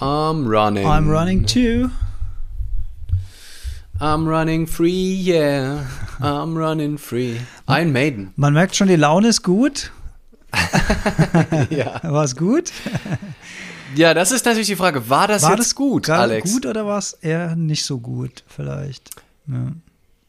I'm running. I'm running too. I'm running free, yeah. I'm running free. Ein Maiden. Man merkt schon, die Laune ist gut. ja. War es gut? Ja, das ist natürlich die Frage. War das War jetzt das gut, Alex? gut oder war es eher nicht so gut, vielleicht? Ja.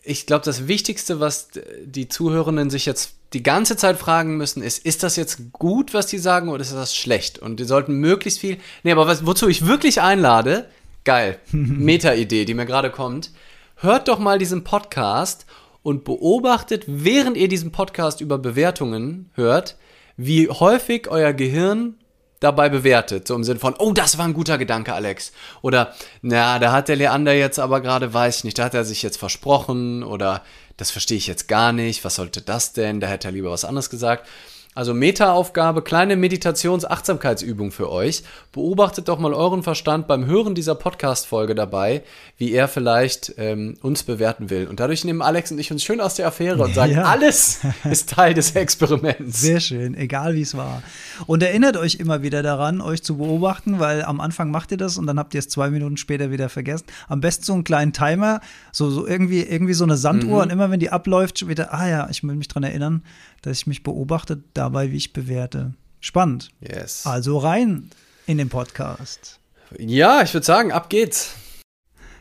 Ich glaube, das Wichtigste, was die Zuhörenden sich jetzt die ganze Zeit fragen müssen, ist, ist das jetzt gut, was die sagen, oder ist das schlecht? Und die sollten möglichst viel. Nee, aber was, wozu ich wirklich einlade, geil, Meta-Idee, die mir gerade kommt, hört doch mal diesen Podcast und beobachtet, während ihr diesen Podcast über Bewertungen hört, wie häufig euer Gehirn dabei bewertet. So im Sinne von, oh, das war ein guter Gedanke, Alex. Oder, na, da hat der Leander jetzt aber gerade, weiß ich nicht, da hat er sich jetzt versprochen oder das verstehe ich jetzt gar nicht, was sollte das denn? Da hätte er lieber was anderes gesagt. Also Meta-Aufgabe, kleine Meditations-Achtsamkeitsübung für euch. Beobachtet doch mal euren Verstand beim Hören dieser Podcast-Folge dabei, wie er vielleicht ähm, uns bewerten will. Und dadurch nehmen Alex und ich uns schön aus der Affäre und sagen, Ja. alles ist Teil des Experiments. Sehr schön, egal wie es war. Und erinnert euch immer wieder daran, euch zu beobachten, weil am Anfang macht ihr das und dann habt ihr es zwei Minuten später wieder vergessen. Am besten so einen kleinen Timer, so, so irgendwie, irgendwie so eine Sanduhr und immer wenn die abläuft, schon wieder, ah ja, ich will mich dran erinnern, dass ich mich beobachte dabei, wie ich bewerte. Spannend. Yes. Also rein in den Podcast. Ja, ich würde sagen, ab geht's.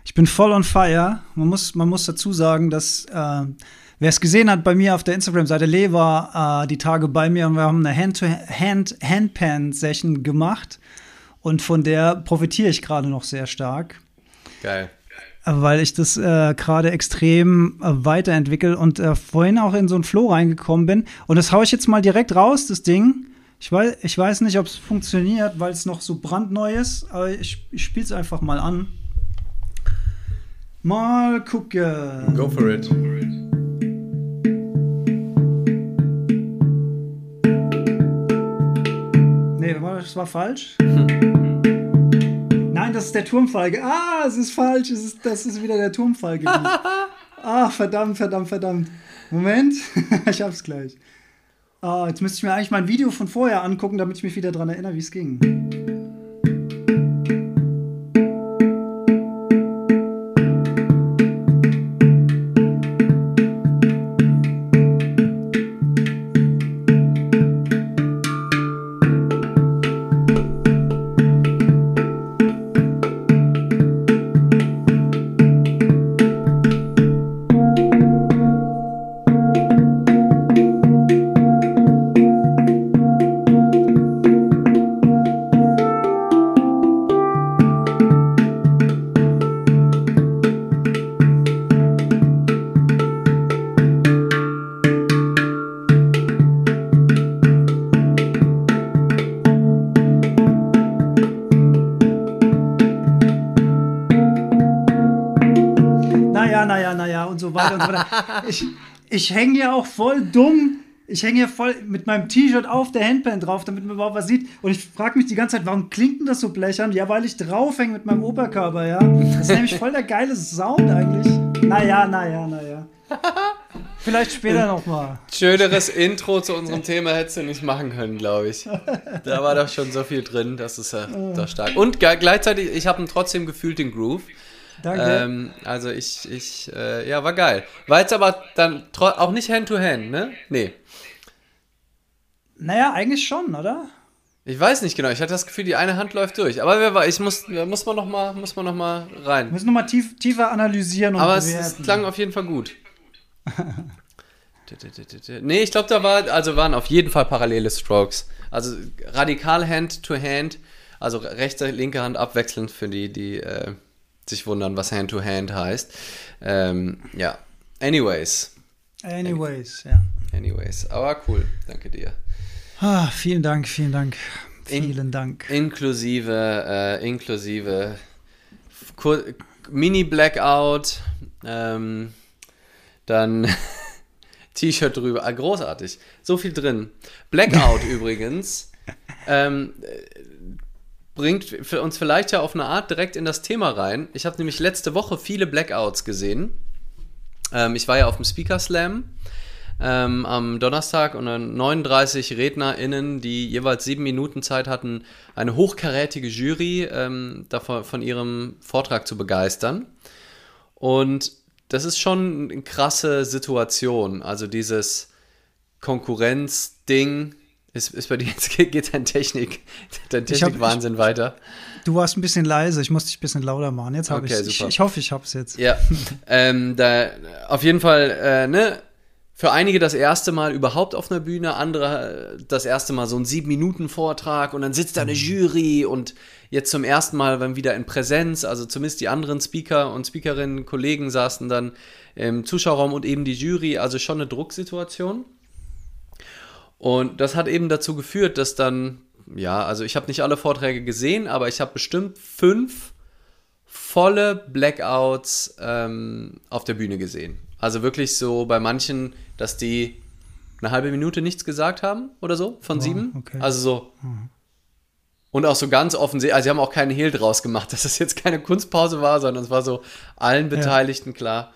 Ich bin voll on fire. Man muss, man muss dazu sagen, dass äh, wer es gesehen hat bei mir auf der Instagram-Seite, Lee war äh, die Tage bei mir und wir haben eine Hand-to-Hand-Handpan-Session gemacht. Und von der profitiere ich gerade noch sehr stark, Geil. Weil ich das äh, gerade extrem äh, weiterentwickle und äh, vorhin auch in so einen Flow reingekommen bin. Und das haue ich jetzt mal direkt raus, das Ding. Ich weiß, ich weiß nicht, ob es funktioniert, weil es noch so brandneu ist, aber ich, ich spiele es einfach mal an. Mal gucken. Go for it. Nee, das war falsch. Nein, das ist der Turmfall. Ah, es ist falsch. Es ist, das ist wieder der Turmfall gewesen. Ah, verdammt, verdammt, verdammt. Moment, ich hab's gleich. Ah, jetzt müsste ich mir eigentlich mein Video von vorher angucken, damit ich mich wieder daran erinnere, wie es ging. Ich, ich hänge ja auch voll dumm. Ich hänge hier voll mit meinem T-Shirt auf der Handpan drauf, damit man überhaupt was sieht. Und ich frage mich die ganze Zeit, warum klingt denn das so blechern? Ja, weil ich draufhänge mit meinem Oberkörper, ja. Das ist nämlich voll der geile Sound eigentlich. Naja, naja, naja. Vielleicht später nochmal. Schöneres Intro zu unserem Thema hättest du nicht machen können, glaube ich. Da war doch schon so viel drin, das ist ja doch stark. Und gleichzeitig, ich habe trotzdem gefühlt den Groove. Danke. Ähm, also ich, ich, äh, ja, war geil. War jetzt aber dann auch nicht Hand-to-Hand, ne? Nee. Naja, eigentlich schon, oder? Ich weiß nicht genau, ich hatte das Gefühl, die eine Hand läuft durch. Aber wer weiß, ich muss, muss man noch mal, muss man noch mal Wir rein. müssen nochmal tief, tiefer analysieren und Aber es, es klang auf jeden Fall gut. nee, ich glaube, da war, also waren auf jeden Fall parallele Strokes. Also radikal Hand to Hand, also rechte, linke Hand abwechselnd für die, die äh, sich wundern, was Hand to Hand heißt. Ähm, ja. Anyways. Anyways, ja. Anyways. Aber cool. Danke dir. Ah, vielen Dank, vielen Dank. In- Vielen Dank. Inklusive, äh, inklusive Mini-Blackout, ähm, dann T-Shirt drüber, ah, großartig, so viel drin. Blackout übrigens, ähm, äh, bringt uns vielleicht ja auf eine Art direkt in das Thema rein. Ich habe nämlich letzte Woche viele Blackouts gesehen. Ähm, ich war ja auf dem Speaker Slam ähm, am Donnerstag und dann 39 RednerInnen, die jeweils sieben Minuten Zeit hatten, eine hochkarätige Jury ähm, davon, von ihrem Vortrag zu begeistern. Und das ist schon eine krasse Situation. Also dieses Konkurrenzding ist, ist bei dir jetzt geht dein Technik, dein Technikwahnsinn weiter. Du warst ein bisschen leise, ich musste dich ein bisschen lauter machen. Jetzt habe okay, ich ich, ich hoffe, ich habe es jetzt. Ja, ähm, da, auf jeden Fall, äh, ne, für einige das erste Mal überhaupt auf einer Bühne, andere äh, das erste Mal so ein sieben Minuten Vortrag und dann sitzt da eine mhm. Jury und jetzt zum ersten Mal dann wieder in Präsenz, also zumindest die anderen Speaker und Speakerinnen, Kollegen saßen dann im Zuschauerraum und eben die Jury, also schon eine Drucksituation. Und das hat eben dazu geführt, dass dann, ja, also ich habe nicht alle Vorträge gesehen, aber ich habe bestimmt fünf volle Blackouts ähm, auf der Bühne gesehen. Also wirklich so bei manchen, dass die eine halbe Minute nichts gesagt haben oder so von oh, sieben. Okay. Also so. Mhm. Und auch so ganz offensichtlich, also sie haben auch keinen Hehl draus gemacht, dass es das jetzt keine Kunstpause war, sondern es war so allen Beteiligten ja. klar.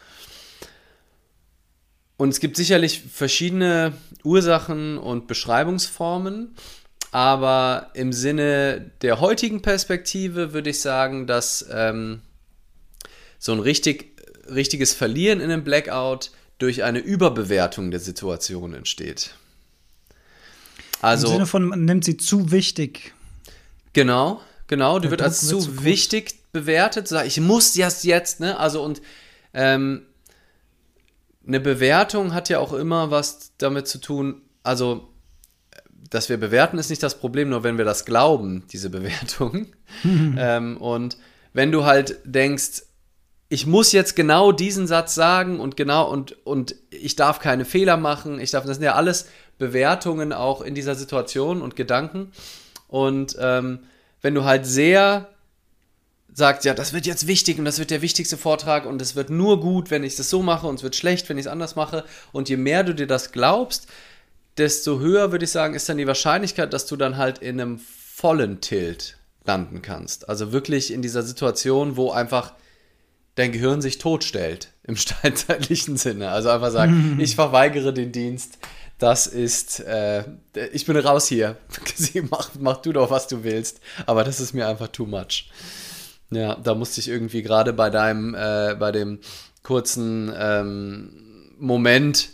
Und es gibt sicherlich verschiedene Ursachen und Beschreibungsformen, aber im Sinne der heutigen Perspektive würde ich sagen, dass ähm, so ein richtig richtiges Verlieren in einem Blackout durch eine Überbewertung der Situation entsteht. Also, Im Sinne von, man nimmt sie zu wichtig. Genau, genau. Die wird als zu, wichtig bewertet. Sag, ich muss das jetzt, ne? Also und ähm, eine Bewertung hat ja auch immer was damit zu tun, also dass wir bewerten ist nicht das Problem, nur wenn wir das glauben, diese Bewertung. ähm, und wenn du halt denkst, ich muss jetzt genau diesen Satz sagen und genau und, und ich darf keine Fehler machen. Ich darf, das sind ja alles Bewertungen auch in dieser Situation und Gedanken. Und ähm, wenn du halt sehr sagst, ja, das wird jetzt wichtig und das wird der wichtigste Vortrag und es wird nur gut, wenn ich das so mache und es wird schlecht, wenn ich es anders mache. Und je mehr du dir das glaubst, desto höher würde ich sagen, ist dann die Wahrscheinlichkeit, dass du dann halt in einem vollen Tilt landen kannst. Also wirklich in dieser Situation, wo einfach dein Gehirn sich totstellt im steinzeitlichen Sinne. Also einfach sagen, ich verweigere den Dienst. Das ist, äh, ich bin raus hier. mach, mach du doch, was du willst. Aber das ist mir einfach too much. Ja, da musste ich irgendwie gerade bei deinem, äh, bei dem kurzen ähm, Moment,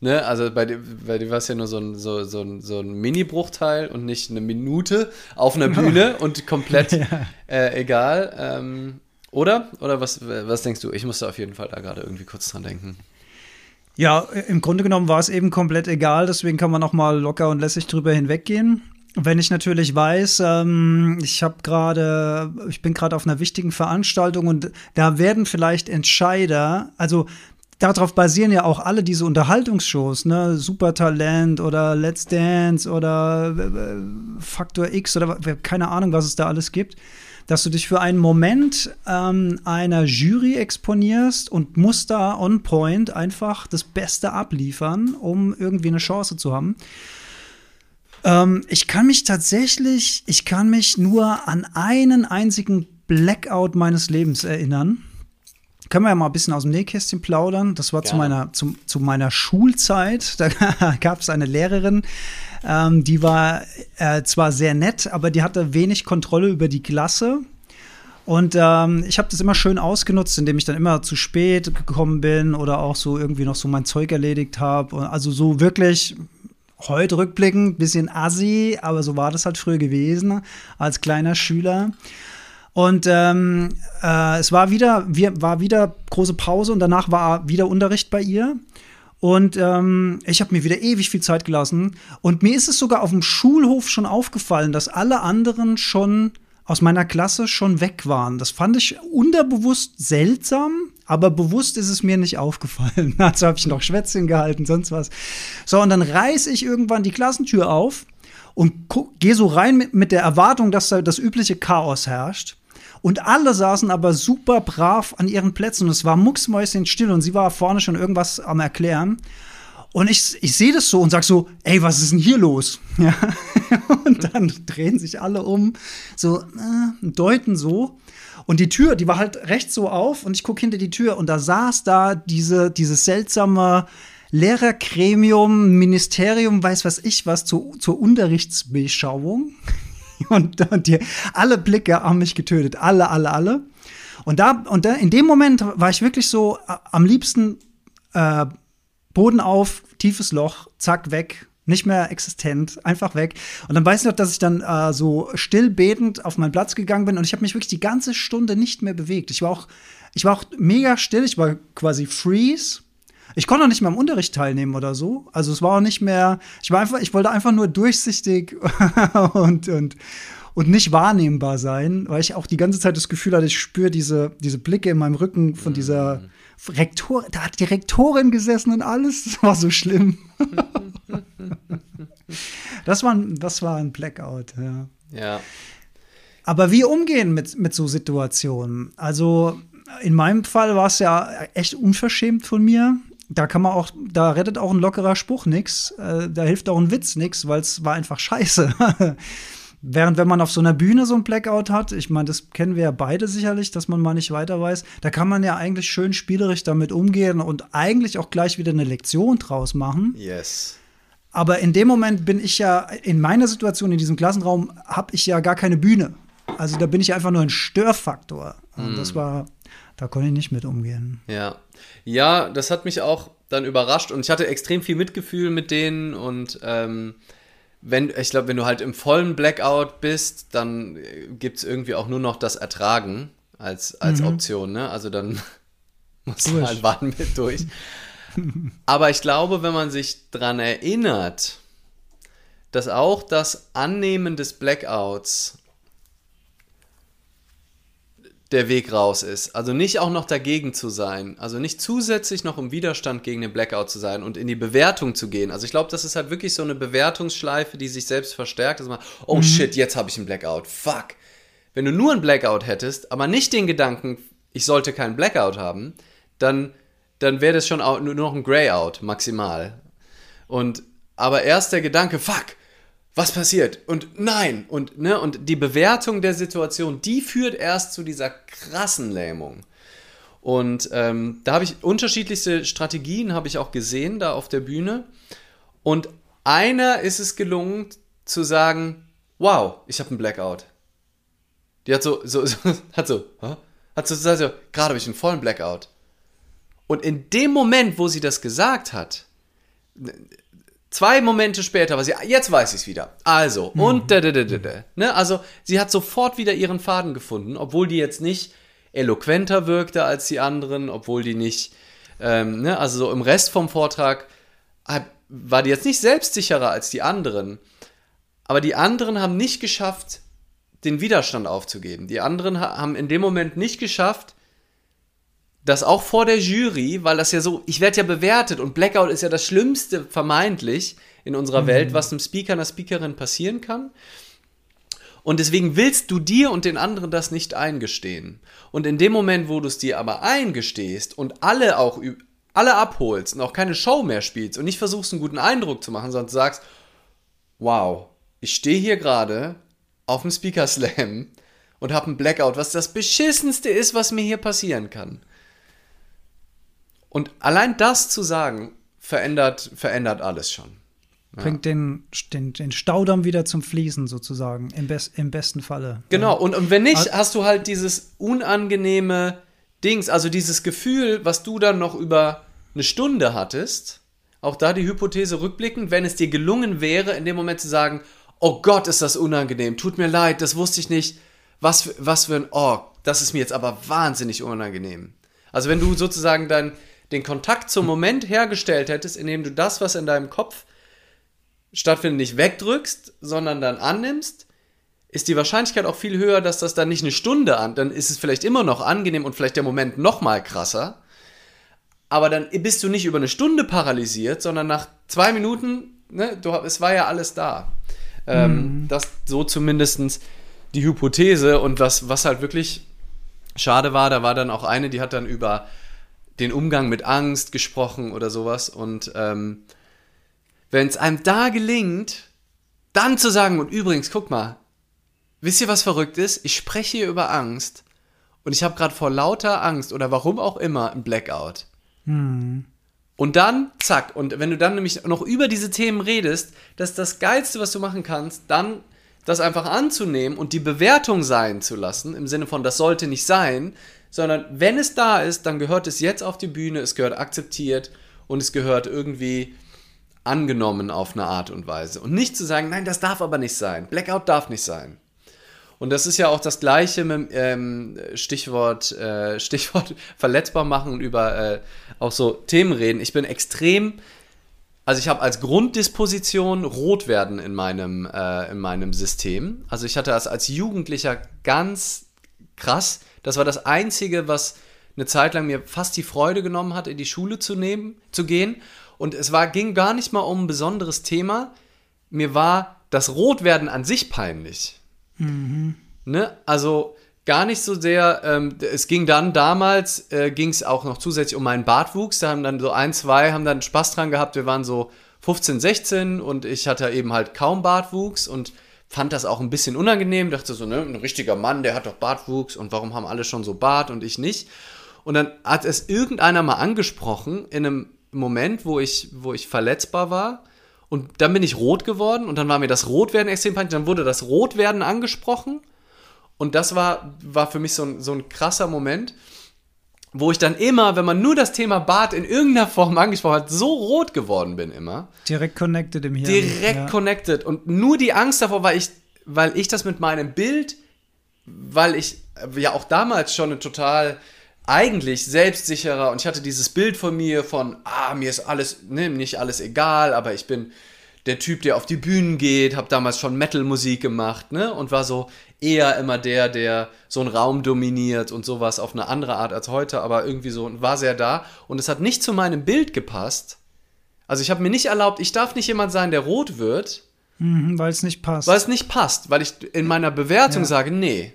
ne, also bei dir, bei dir war es ja nur so ein, so, so ein, so ein Mini-Bruchteil und nicht eine Minute auf einer Bühne und komplett ja. äh, egal. Ähm, oder? Oder was, was denkst du? Ich musste auf jeden Fall da gerade irgendwie kurz dran denken. Ja, im Grunde genommen war es eben komplett egal, deswegen kann man auch mal locker und lässig drüber hinweggehen. Wenn ich natürlich weiß, ähm, ich habe gerade, ich bin gerade auf einer wichtigen Veranstaltung und da werden vielleicht Entscheider, also darauf basieren ja auch alle diese Unterhaltungsshows, ne? Supertalent oder Let's Dance oder äh, Faktor X oder keine Ahnung, was es da alles gibt dass du dich für einen Moment ähm, einer Jury exponierst und musst da on point einfach das Beste abliefern, um irgendwie eine Chance zu haben. Ähm, ich kann mich tatsächlich, ich kann mich nur an einen einzigen Blackout meines Lebens erinnern. Können wir ja mal ein bisschen aus dem Nähkästchen plaudern. Das war zu meiner, zu, zu meiner Schulzeit. Da gab es eine Lehrerin, ähm, die war äh, zwar sehr nett, aber die hatte wenig Kontrolle über die Klasse. Und ähm, ich habe das immer schön ausgenutzt, indem ich dann immer zu spät gekommen bin oder auch so irgendwie noch so mein Zeug erledigt habe. Also so wirklich heute rückblickend bisschen assi, aber so war das halt früher gewesen als kleiner Schüler. Und ähm, äh, es war wieder, wir, war wieder große Pause und danach war wieder Unterricht bei ihr. Und ähm, ich habe mir wieder ewig viel Zeit gelassen. Und mir ist es sogar auf dem Schulhof schon aufgefallen, dass alle anderen schon aus meiner Klasse schon weg waren. Das fand ich unterbewusst seltsam, aber bewusst ist es mir nicht aufgefallen. Also habe ich noch Schwätzchen gehalten, sonst was. So, und dann reiß ich irgendwann die Klassentür auf und gehe so rein mit, mit der Erwartung, dass da das übliche Chaos herrscht. Und alle saßen aber super brav an ihren Plätzen und es war mucksmäuschen still und sie war vorne schon irgendwas am Erklären. Und ich, ich sehe das so und sag so, ey, was ist denn hier los? Ja. Und dann drehen sich alle um, so, äh, deuten so. Und die Tür, die war halt rechts so auf und ich gucke hinter die Tür und da saß da diese, dieses seltsame Lehrergremium, Ministerium, weiß was ich was, zu, zur Unterrichtsbeschauung. Und, und die, alle Blicke haben mich getötet. Alle, alle, alle. Und da, und da, in dem Moment war ich wirklich so äh, am liebsten äh, Boden auf, tiefes Loch, zack, weg, nicht mehr existent, einfach weg. Und dann weiß ich noch, dass ich dann äh, so still betend auf meinen Platz gegangen bin und ich habe mich wirklich die ganze Stunde nicht mehr bewegt. Ich war auch, ich war auch mega still, ich war quasi freeze. Ich konnte auch nicht mehr am Unterricht teilnehmen oder so. Also es war auch nicht mehr, ich war einfach, ich wollte einfach nur durchsichtig und, und, und nicht wahrnehmbar sein, weil ich auch die ganze Zeit das Gefühl hatte, ich spüre diese, diese Blicke in meinem Rücken von dieser Rektorin, da hat die Rektorin gesessen und alles, das war so schlimm. das, war, ein, das war ein Blackout, ja. Ja. Aber wie umgehen mit, mit so Situationen? Also in meinem Fall war es ja echt unverschämt von mir. Da kann man auch, da rettet auch ein lockerer Spruch nix. Äh, da hilft auch ein Witz nix, weil es war einfach scheiße. Während wenn man auf so einer Bühne so ein Blackout hat, ich meine, das kennen wir ja beide sicherlich, dass man mal nicht weiter weiß, da kann man ja eigentlich schön spielerisch damit umgehen und eigentlich auch gleich wieder eine Lektion draus machen. Yes. Aber in dem Moment bin ich ja, in meiner Situation, in diesem Klassenraum, habe ich ja gar keine Bühne. Also da bin ich einfach nur ein Störfaktor. Und mm. das war, da konnte ich nicht mit umgehen. Ja. Ja, das hat mich auch dann überrascht und ich hatte extrem viel Mitgefühl mit denen und ähm, wenn, ich glaube, wenn du halt im vollen Blackout bist, dann gibt es irgendwie auch nur noch das Ertragen als, als mhm. Option, ne? Also dann musst du halt warten mit durch. Aber ich glaube, wenn man sich daran erinnert, dass auch das Annehmen des Blackouts der Weg raus ist. Also nicht auch noch dagegen zu sein. Also nicht zusätzlich noch im Widerstand gegen den Blackout zu sein und in die Bewertung zu gehen. Also ich glaube, das ist halt wirklich so eine Bewertungsschleife, die sich selbst verstärkt. Dass man, oh mhm. shit, jetzt habe ich einen Blackout. Fuck. Wenn du nur einen Blackout hättest, aber nicht den Gedanken, ich sollte keinen Blackout haben, dann dann wäre das schon auch nur noch ein Grayout maximal. Und aber erst der Gedanke, fuck, was passiert? Und nein, und ne, und die Bewertung der Situation, die führt erst zu dieser krassen Lähmung. Und ähm, da habe ich unterschiedlichste Strategien, habe ich auch gesehen da auf der Bühne. Und einer ist es gelungen zu sagen, wow, ich habe einen Blackout. Die hat so, so, so hat so, hat so, so, so gerade habe ich einen vollen Blackout. Und in dem Moment, wo sie das gesagt hat, zwei Momente später war sie, jetzt weiß ich es wieder. Also, mhm. und da, da, da, da, da. Ne? Also, sie hat sofort wieder ihren Faden gefunden, obwohl die jetzt nicht eloquenter wirkte als die anderen, obwohl die nicht, ähm, ne? also so im Rest vom Vortrag war die jetzt nicht selbstsicherer als die anderen. Aber die anderen haben nicht geschafft, den Widerstand aufzugeben. Die anderen haben in dem Moment nicht geschafft, das auch vor der Jury, weil das ja so, ich werde ja bewertet und Blackout ist ja das Schlimmste vermeintlich in unserer mhm. Welt, was einem Speaker, einer Speakerin passieren kann. Und deswegen willst du dir und den anderen das nicht eingestehen. Und in dem Moment, wo du es dir aber eingestehst und alle auch alle abholst und auch keine Show mehr spielst und nicht versuchst, einen guten Eindruck zu machen, sondern sagst, wow, ich stehe hier gerade auf dem Speaker Slam und habe einen Blackout, was das beschissenste ist, was mir hier passieren kann. Und allein das zu sagen, verändert, verändert alles schon. Ja. Bringt den, den, den Staudamm wieder zum Fließen sozusagen, im, Be im besten Falle. Genau, und, und wenn nicht, hast du halt dieses unangenehme Dings, also dieses Gefühl, was du dann noch über eine Stunde hattest, auch da die Hypothese rückblickend, wenn es dir gelungen wäre, in dem Moment zu sagen, oh Gott, ist das unangenehm, tut mir leid, das wusste ich nicht, was, was für ein, oh, das ist mir jetzt aber wahnsinnig unangenehm. Also wenn du sozusagen dann den Kontakt zum Moment hergestellt hättest, indem du das, was in deinem Kopf stattfindet, nicht wegdrückst, sondern dann annimmst, ist die Wahrscheinlichkeit auch viel höher, dass das dann nicht eine Stunde an, dann ist es vielleicht immer noch angenehm und vielleicht der Moment noch mal krasser, aber dann bist du nicht über eine Stunde paralysiert, sondern nach zwei Minuten, ne, du, es war ja alles da. Ähm, mhm. Das so zumindest die Hypothese und was, was halt wirklich schade war, da war dann auch eine, die hat dann über den Umgang mit Angst gesprochen oder sowas. Und ähm, wenn es einem da gelingt, dann zu sagen, und übrigens, guck mal, wisst ihr, was verrückt ist? Ich spreche hier über Angst und ich habe gerade vor lauter Angst oder warum auch immer ein Blackout. Hm. Und dann, zack, und wenn du dann nämlich noch über diese Themen redest, das ist das Geilste, was du machen kannst, dann das einfach anzunehmen und die Bewertung sein zu lassen, im Sinne von, das sollte nicht sein, sondern wenn es da ist, dann gehört es jetzt auf die Bühne, es gehört akzeptiert und es gehört irgendwie angenommen auf eine Art und Weise. Und nicht zu sagen, nein, das darf aber nicht sein, Blackout darf nicht sein. Und das ist ja auch das Gleiche mit ähm, Stichwort, äh, Stichwort verletzbar machen und über äh, auch so Themen reden. Ich bin extrem, also ich habe als Grunddisposition rot werden in meinem, äh, in meinem System. Also ich hatte das als Jugendlicher ganz krass. Das war das Einzige, was eine Zeit lang mir fast die Freude genommen hat, in die Schule zu nehmen, zu gehen. Und es war, ging gar nicht mal um ein besonderes Thema. Mir war das Rotwerden an sich peinlich. Mhm. Ne? Also gar nicht so sehr, ähm, es ging dann damals, äh, ging es auch noch zusätzlich um meinen Bartwuchs. Da haben dann so ein, zwei, haben dann Spaß dran gehabt. Wir waren so 15, 16 und ich hatte eben halt kaum Bartwuchs und fand das auch ein bisschen unangenehm. Dachte so, ne, ein richtiger Mann, der hat doch Bartwuchs und warum haben alle schon so Bart und ich nicht? Und dann hat es irgendeiner mal angesprochen in einem Moment, wo ich, wo ich verletzbar war und dann bin ich rot geworden und dann war mir das Rotwerden extrem peinlich. Dann wurde das Rotwerden angesprochen. Und das war, war für mich so ein, so ein krasser Moment, wo ich dann immer, wenn man nur das Thema Bart in irgendeiner Form angesprochen hat, so rot geworden bin immer. Direkt connected im Hirn. Direkt ja. connected. Und nur die Angst davor, weil ich, weil ich das mit meinem Bild, weil ich ja auch damals schon eine total eigentlich selbstsicherer und ich hatte dieses Bild von mir von, ah, mir ist alles, ne, nicht alles egal, aber ich bin der Typ, der auf die Bühnen geht, habe damals schon Metal-Musik gemacht, ne, und war so eher immer der, der so einen Raum dominiert und sowas auf eine andere Art als heute, aber irgendwie so, war sehr da und es hat nicht zu meinem Bild gepasst. Also ich habe mir nicht erlaubt, ich darf nicht jemand sein, der rot wird. Mhm, weil es nicht passt. Weil es nicht passt, weil ich in meiner Bewertung ja. sage, nee,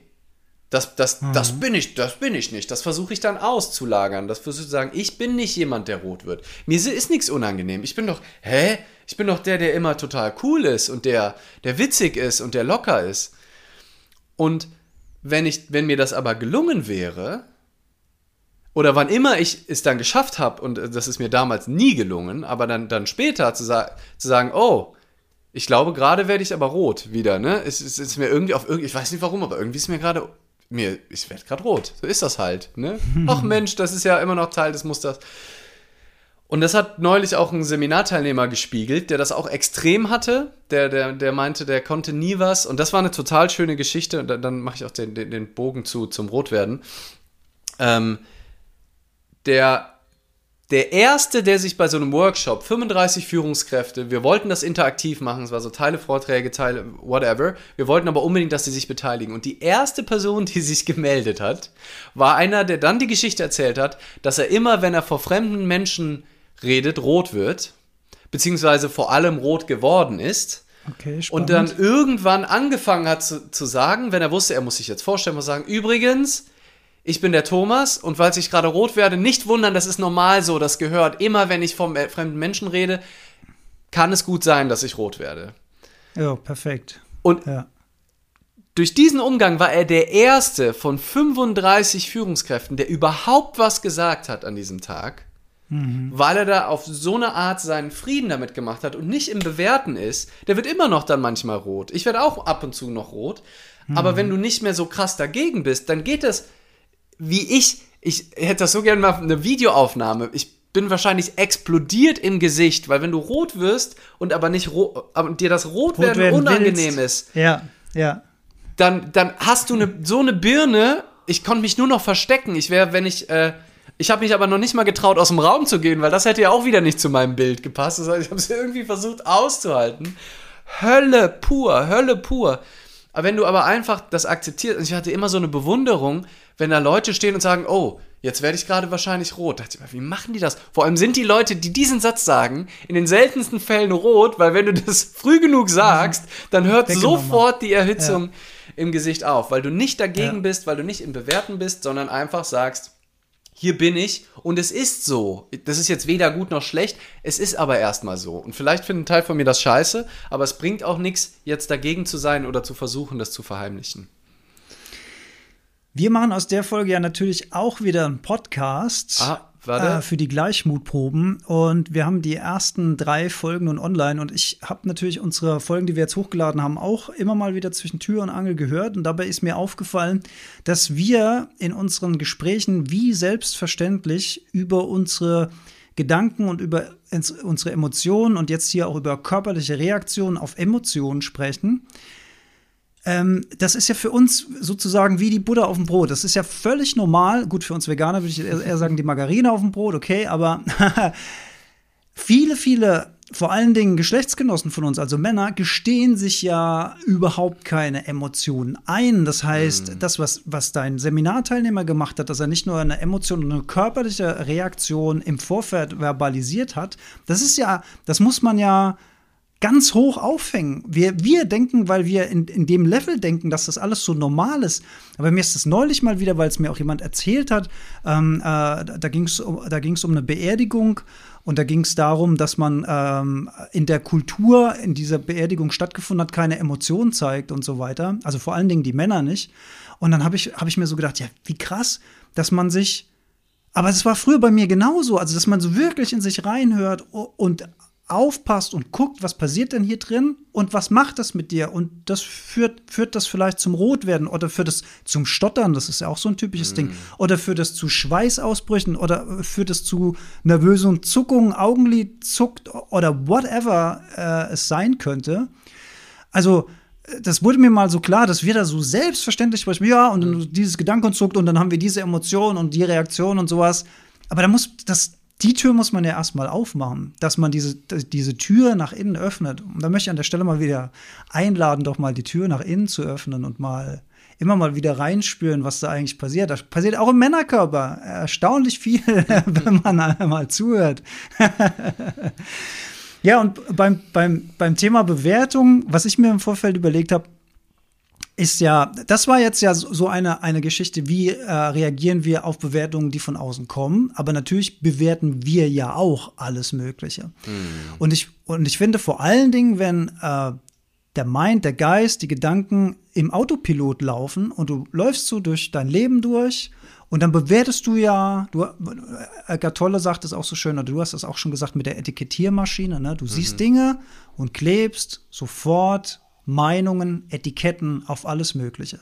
das, das, mhm. das bin ich, das bin ich nicht. Das versuche ich dann auszulagern. Das versuche ich zu sagen, ich bin nicht jemand, der rot wird. Mir ist nichts unangenehm. Ich bin doch, hä? Ich bin doch der, der immer total cool ist und der, der witzig ist und der locker ist. Und wenn ich, wenn mir das aber gelungen wäre, oder wann immer ich es dann geschafft habe, und das ist mir damals nie gelungen, aber dann, dann später zu, sa zu sagen, oh, ich glaube, gerade werde ich aber rot wieder, ne? Es, es ist mir irgendwie auf irgendwie, ich weiß nicht warum, aber irgendwie ist mir gerade mir, ich werde gerade rot. So ist das halt. Ne? Ach Mensch, das ist ja immer noch Teil des Musters. Und das hat neulich auch ein Seminarteilnehmer gespiegelt, der das auch extrem hatte. Der, der, der meinte, der konnte nie was. Und das war eine total schöne Geschichte. Und dann, dann mache ich auch den, den, den, Bogen zu, zum Rotwerden. Ähm, der der erste, der sich bei so einem Workshop, 35 Führungskräfte, wir wollten das interaktiv machen, es war so Teile, Vorträge, Teile, whatever. Wir wollten aber unbedingt, dass sie sich beteiligen. Und die erste Person, die sich gemeldet hat, war einer, der dann die Geschichte erzählt hat, dass er immer, wenn er vor fremden Menschen redet, rot wird, beziehungsweise vor allem rot geworden ist. Okay, und dann irgendwann angefangen hat zu, zu sagen, wenn er wusste, er muss sich jetzt vorstellen, muss sagen, übrigens, ich bin der Thomas und falls ich gerade rot werde, nicht wundern, das ist normal so, das gehört. Immer wenn ich vom fremden Menschen rede, kann es gut sein, dass ich rot werde. Ja, perfekt. Und ja. durch diesen Umgang war er der erste von 35 Führungskräften, der überhaupt was gesagt hat an diesem Tag, mhm. weil er da auf so eine Art seinen Frieden damit gemacht hat und nicht im Bewerten ist. Der wird immer noch dann manchmal rot. Ich werde auch ab und zu noch rot. Mhm. Aber wenn du nicht mehr so krass dagegen bist, dann geht das wie ich, ich hätte das so gerne mal eine Videoaufnahme. Ich bin wahrscheinlich explodiert im Gesicht, weil wenn du rot wirst und aber nicht aber dir das Rotwerden rot unangenehm willst, ist, ja, ja, dann, dann hast du eine, so eine Birne. Ich konnte mich nur noch verstecken. Ich wäre, wenn ich, äh, ich habe mich aber noch nicht mal getraut, aus dem Raum zu gehen, weil das hätte ja auch wieder nicht zu meinem Bild gepasst. Das heißt, ich habe es irgendwie versucht auszuhalten. Hölle pur, Hölle pur. Aber wenn du aber einfach das akzeptierst, und ich hatte immer so eine Bewunderung, wenn da Leute stehen und sagen, oh, jetzt werde ich gerade wahrscheinlich rot. Da dachte ich wie machen die das? Vor allem sind die Leute, die diesen Satz sagen, in den seltensten Fällen rot, weil wenn du das früh genug sagst, dann hört sofort die Erhitzung ja. im Gesicht auf, weil du nicht dagegen ja. bist, weil du nicht im Bewerten bist, sondern einfach sagst, hier bin ich und es ist so. Das ist jetzt weder gut noch schlecht, es ist aber erstmal so. Und vielleicht findet ein Teil von mir das scheiße, aber es bringt auch nichts, jetzt dagegen zu sein oder zu versuchen, das zu verheimlichen. Wir machen aus der Folge ja natürlich auch wieder einen Podcast. Ah. Äh, für die Gleichmutproben. Und wir haben die ersten drei Folgen nun online. Und ich habe natürlich unsere Folgen, die wir jetzt hochgeladen haben, auch immer mal wieder zwischen Tür und Angel gehört. Und dabei ist mir aufgefallen, dass wir in unseren Gesprächen wie selbstverständlich über unsere Gedanken und über unsere Emotionen und jetzt hier auch über körperliche Reaktionen auf Emotionen sprechen. Ähm, das ist ja für uns sozusagen wie die Butter auf dem Brot. Das ist ja völlig normal. Gut, für uns Veganer würde ich eher sagen, die Margarine auf dem Brot, okay, aber viele, viele, vor allen Dingen Geschlechtsgenossen von uns, also Männer, gestehen sich ja überhaupt keine Emotionen ein. Das heißt, das, was, was dein Seminarteilnehmer gemacht hat, dass er nicht nur eine Emotion und eine körperliche Reaktion im Vorfeld verbalisiert hat, das ist ja, das muss man ja ganz hoch aufhängen. Wir, wir denken, weil wir in, in dem Level denken, dass das alles so normal ist. Aber mir ist das neulich mal wieder, weil es mir auch jemand erzählt hat, ähm, äh, da, ging es um, um eine Beerdigung und da ging es darum, dass man ähm, in der Kultur, in dieser Beerdigung stattgefunden hat, keine Emotionen zeigt und so weiter. Also vor allen Dingen die Männer nicht. Und dann habe ich, hab ich mir so gedacht, ja, wie krass, dass man sich aber es war früher bei mir genauso, also dass man so wirklich in sich reinhört und aufpasst und guckt, was passiert denn hier drin und was macht das mit dir? Und das führt führt das vielleicht zum Rotwerden oder führt das zum Stottern, das ist ja auch so ein typisches Ding, oder führt das zu Schweißausbrüchen oder führt es zu nervösen Zuckungen, Augenlid zuckt oder whatever äh, es sein könnte. Also, äh, das wurde mir mal so klar, dass wir da so selbstverständlich sprechen, ja, und dann dieses Gedankenzuckt und dann haben wir diese Emotion und die Reaktion und sowas. Aber da muss das, die Tür muss man ja erstmal aufmachen, dass man diese, diese Tür nach innen öffnet. Und da möchte ich an der Stelle mal wieder einladen, doch mal die Tür nach innen zu öffnen und mal immer mal wieder reinspüren, was da eigentlich passiert. Das passiert auch im Männerkörper erstaunlich viel, wenn man einmal zuhört. Ja, und beim, beim, beim Thema Bewertung, was ich mir im Vorfeld überlegt habe, ist ja, das war jetzt ja so eine, eine Geschichte, wie äh, reagieren wir auf Bewertungen, die von außen kommen. Aber natürlich bewerten wir ja auch alles Mögliche. Und, ich, und ich finde vor allen Dingen, wenn äh, der Mind, der Geist, die Gedanken im Autopilot laufen und du läufst so durch dein Leben durch und dann bewertest du ja, du, Eckart Tolle sagt es auch so schön, oder du hast es auch schon gesagt mit der Etikettiermaschine, ne? du siehst Dinge und klebst sofort Meinungen, Etiketten auf alles Mögliche.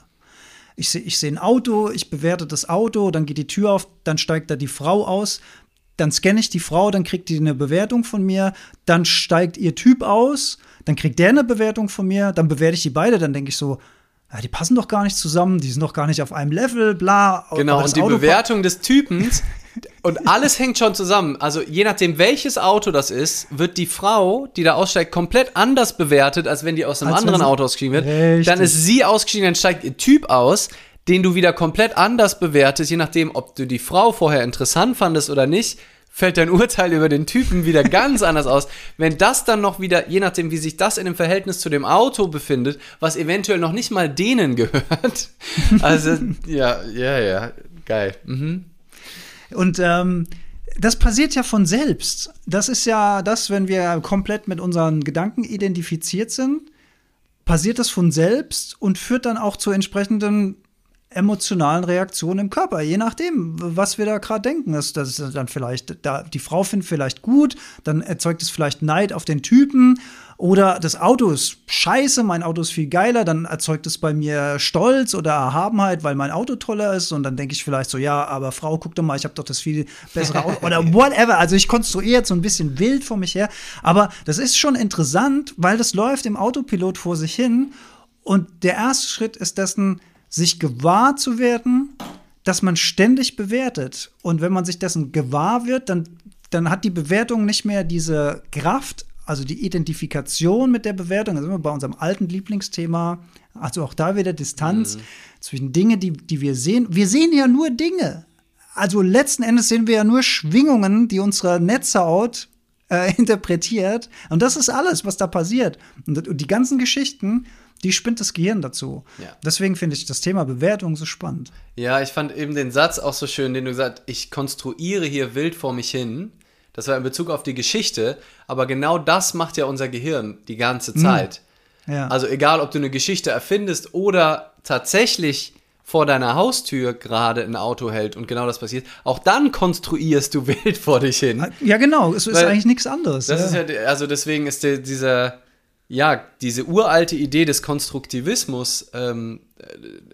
Ich sehe ich seh ein Auto, ich bewerte das Auto, dann geht die Tür auf, dann steigt da die Frau aus, dann scanne ich die Frau, dann kriegt die eine Bewertung von mir, dann steigt ihr Typ aus, dann kriegt der eine Bewertung von mir, dann bewerte ich die beide, dann denke ich so, ja, die passen doch gar nicht zusammen, die sind doch gar nicht auf einem Level, bla. Genau, und die Auto- Bewertung des Typens und alles hängt schon zusammen. Also je nachdem, welches Auto das ist, wird die Frau, die da aussteigt, komplett anders bewertet, als wenn die aus einem Als anderen Auto ausgestiegen wird. Richtig. Dann ist sie ausgestiegen, dann steigt ihr Typ aus, den du wieder komplett anders bewertest, je nachdem, ob du die Frau vorher interessant fandest oder nicht. Fällt dein Urteil über den Typen wieder ganz anders aus. Wenn das dann noch wieder, je nachdem, wie sich das in dem Verhältnis zu dem Auto befindet, was eventuell noch nicht mal denen gehört. Also, ja, ja, ja, geil. Mhm. Und ähm, das passiert ja von selbst. Das ist ja das, wenn wir komplett mit unseren Gedanken identifiziert sind, passiert das von selbst und führt dann auch zu entsprechenden emotionalen Reaktionen im Körper, je nachdem, was wir da gerade denken. Das, das ist dann vielleicht, da, die Frau findet vielleicht gut, dann erzeugt es vielleicht Neid auf den Typen oder das Auto ist scheiße, mein Auto ist viel geiler, dann erzeugt es bei mir Stolz oder Erhabenheit, weil mein Auto toller ist und dann denke ich vielleicht so, ja, aber Frau, guck doch mal, ich habe doch das viel bessere Auto oder whatever. Also ich konstruiere jetzt so ein bisschen wild vor mich her, aber das ist schon interessant, weil das läuft im Autopilot vor sich hin und der erste Schritt ist dessen, sich gewahr zu werden, dass man ständig bewertet. Und wenn man sich dessen gewahr wird, dann, dann hat die Bewertung nicht mehr diese Kraft, also die Identifikation mit der Bewertung. Da sind wir bei unserem alten Lieblingsthema. Also auch da wieder Distanz zwischen Dinge, die, die wir sehen. Wir sehen ja nur Dinge. Also letzten Endes sehen wir ja nur Schwingungen, die unsere Netzhaut äh, interpretiert. Und das ist alles, was da passiert. Und, und die ganzen Geschichten, die spinnt das Gehirn dazu. Ja. Deswegen finde ich das Thema Bewertung so spannend. Ja, ich fand eben den Satz auch so schön, den du gesagt hast, ich konstruiere hier wild vor mich hin. Das war in Bezug auf die Geschichte, aber genau das macht ja unser Gehirn die ganze Zeit. Ja. Also egal, ob du eine Geschichte erfindest oder tatsächlich vor deiner Haustür gerade ein Auto hält und genau das passiert, auch dann konstruierst du wild vor dich hin. Ja, genau, es ist Weil eigentlich nichts anderes. Das ja. ist ja, also deswegen ist der, dieser, ja, diese uralte Idee des Konstruktivismus ähm,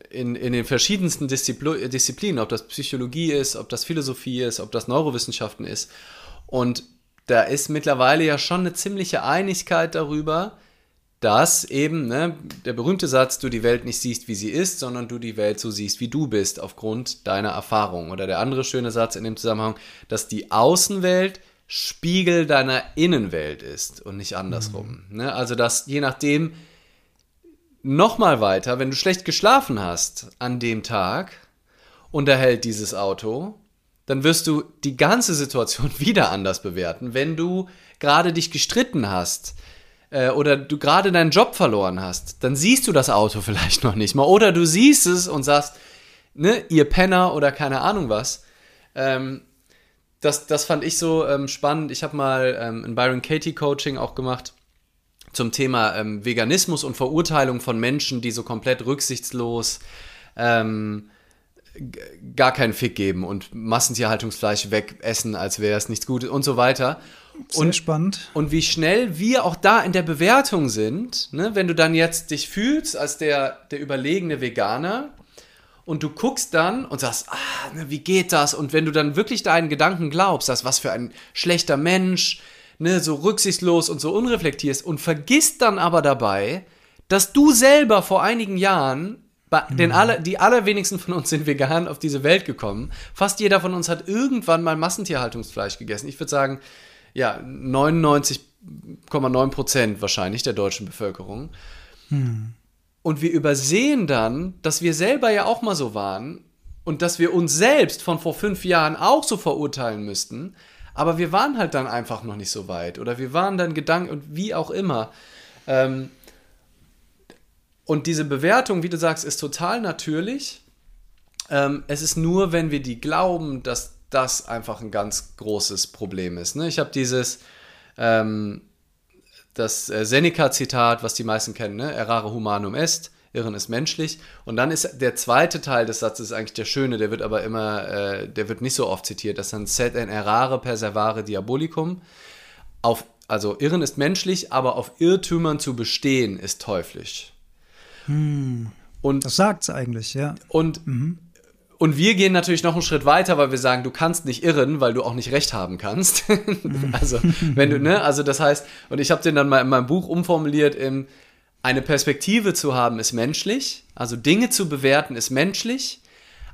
in, in den verschiedensten Diszipl Disziplinen, ob das Psychologie ist, ob das Philosophie ist, ob das Neurowissenschaften ist. Und da ist mittlerweile ja schon eine ziemliche Einigkeit darüber, dass eben ne, der berühmte Satz, du die Welt nicht siehst, wie sie ist, sondern du die Welt so siehst, wie du bist, aufgrund deiner Erfahrung. Oder der andere schöne Satz in dem Zusammenhang, dass die Außenwelt Spiegel deiner Innenwelt ist und nicht andersrum. Ne? Also dass je nachdem, nochmal weiter, wenn du schlecht geschlafen hast an dem Tag und er hält dieses Auto, dann wirst du die ganze Situation wieder anders bewerten. Wenn du gerade dich gestritten hast äh, oder du gerade deinen Job verloren hast, dann siehst du das Auto vielleicht noch nicht mal. Oder du siehst es und sagst, ne, ihr Penner oder keine Ahnung was. Ähm, das, das fand ich so ähm, spannend. Ich habe mal ähm, ein Byron Katie Coaching auch gemacht zum Thema ähm, Veganismus und Verurteilung von Menschen, die so komplett rücksichtslos ähm, gar keinen Fick geben und Massentierhaltungsfleisch wegessen, als wäre es nichts Gutes und so weiter. Sehr Und, spannend. und wie schnell wir auch da in der Bewertung sind, ne? wenn du dann jetzt dich fühlst als der, der überlegene Veganer und du guckst dann und sagst, ah, ne, wie geht das? Und wenn du dann wirklich deinen Gedanken glaubst, dass was für ein schlechter Mensch, ne, so rücksichtslos und so unreflektierst und vergisst dann aber dabei, dass du selber vor einigen Jahren, bei den aller, die allerwenigsten von uns sind vegan auf diese Welt gekommen. Fast jeder von uns hat irgendwann mal Massentierhaltungsfleisch gegessen. Ich würde sagen, ja, 99,9 Prozent wahrscheinlich der deutschen Bevölkerung. Und wir übersehen dann, dass wir selber ja auch mal so waren und dass wir uns selbst von vor fünf Jahren auch so verurteilen müssten. Aber wir waren halt dann einfach noch nicht so weit. Oder wir waren dann Gedanken und wie auch immer. Ähm, und diese Bewertung, wie du sagst, ist total natürlich. Ähm, es ist nur, wenn wir die glauben, dass das einfach ein ganz großes Problem ist. Ne? Ich habe dieses, ähm, das äh, Seneca-Zitat, was die meisten kennen, ne? errare humanum est, Irren ist menschlich. Und dann ist der zweite Teil des Satzes eigentlich der schöne, der wird aber immer, äh, der wird nicht so oft zitiert. Das ist dann sed en errare perservare diabolicum. Auf, also Irren ist menschlich, aber auf Irrtümern zu bestehen ist teuflisch. Und Das sagt's eigentlich, ja. und, und wir gehen natürlich noch einen Schritt weiter, weil wir sagen, du kannst nicht irren, weil du auch nicht recht haben kannst. also, wenn du, ne, also das heißt, und ich habe den dann mal in meinem Buch umformuliert, in eine Perspektive zu haben ist menschlich, also Dinge zu bewerten ist menschlich,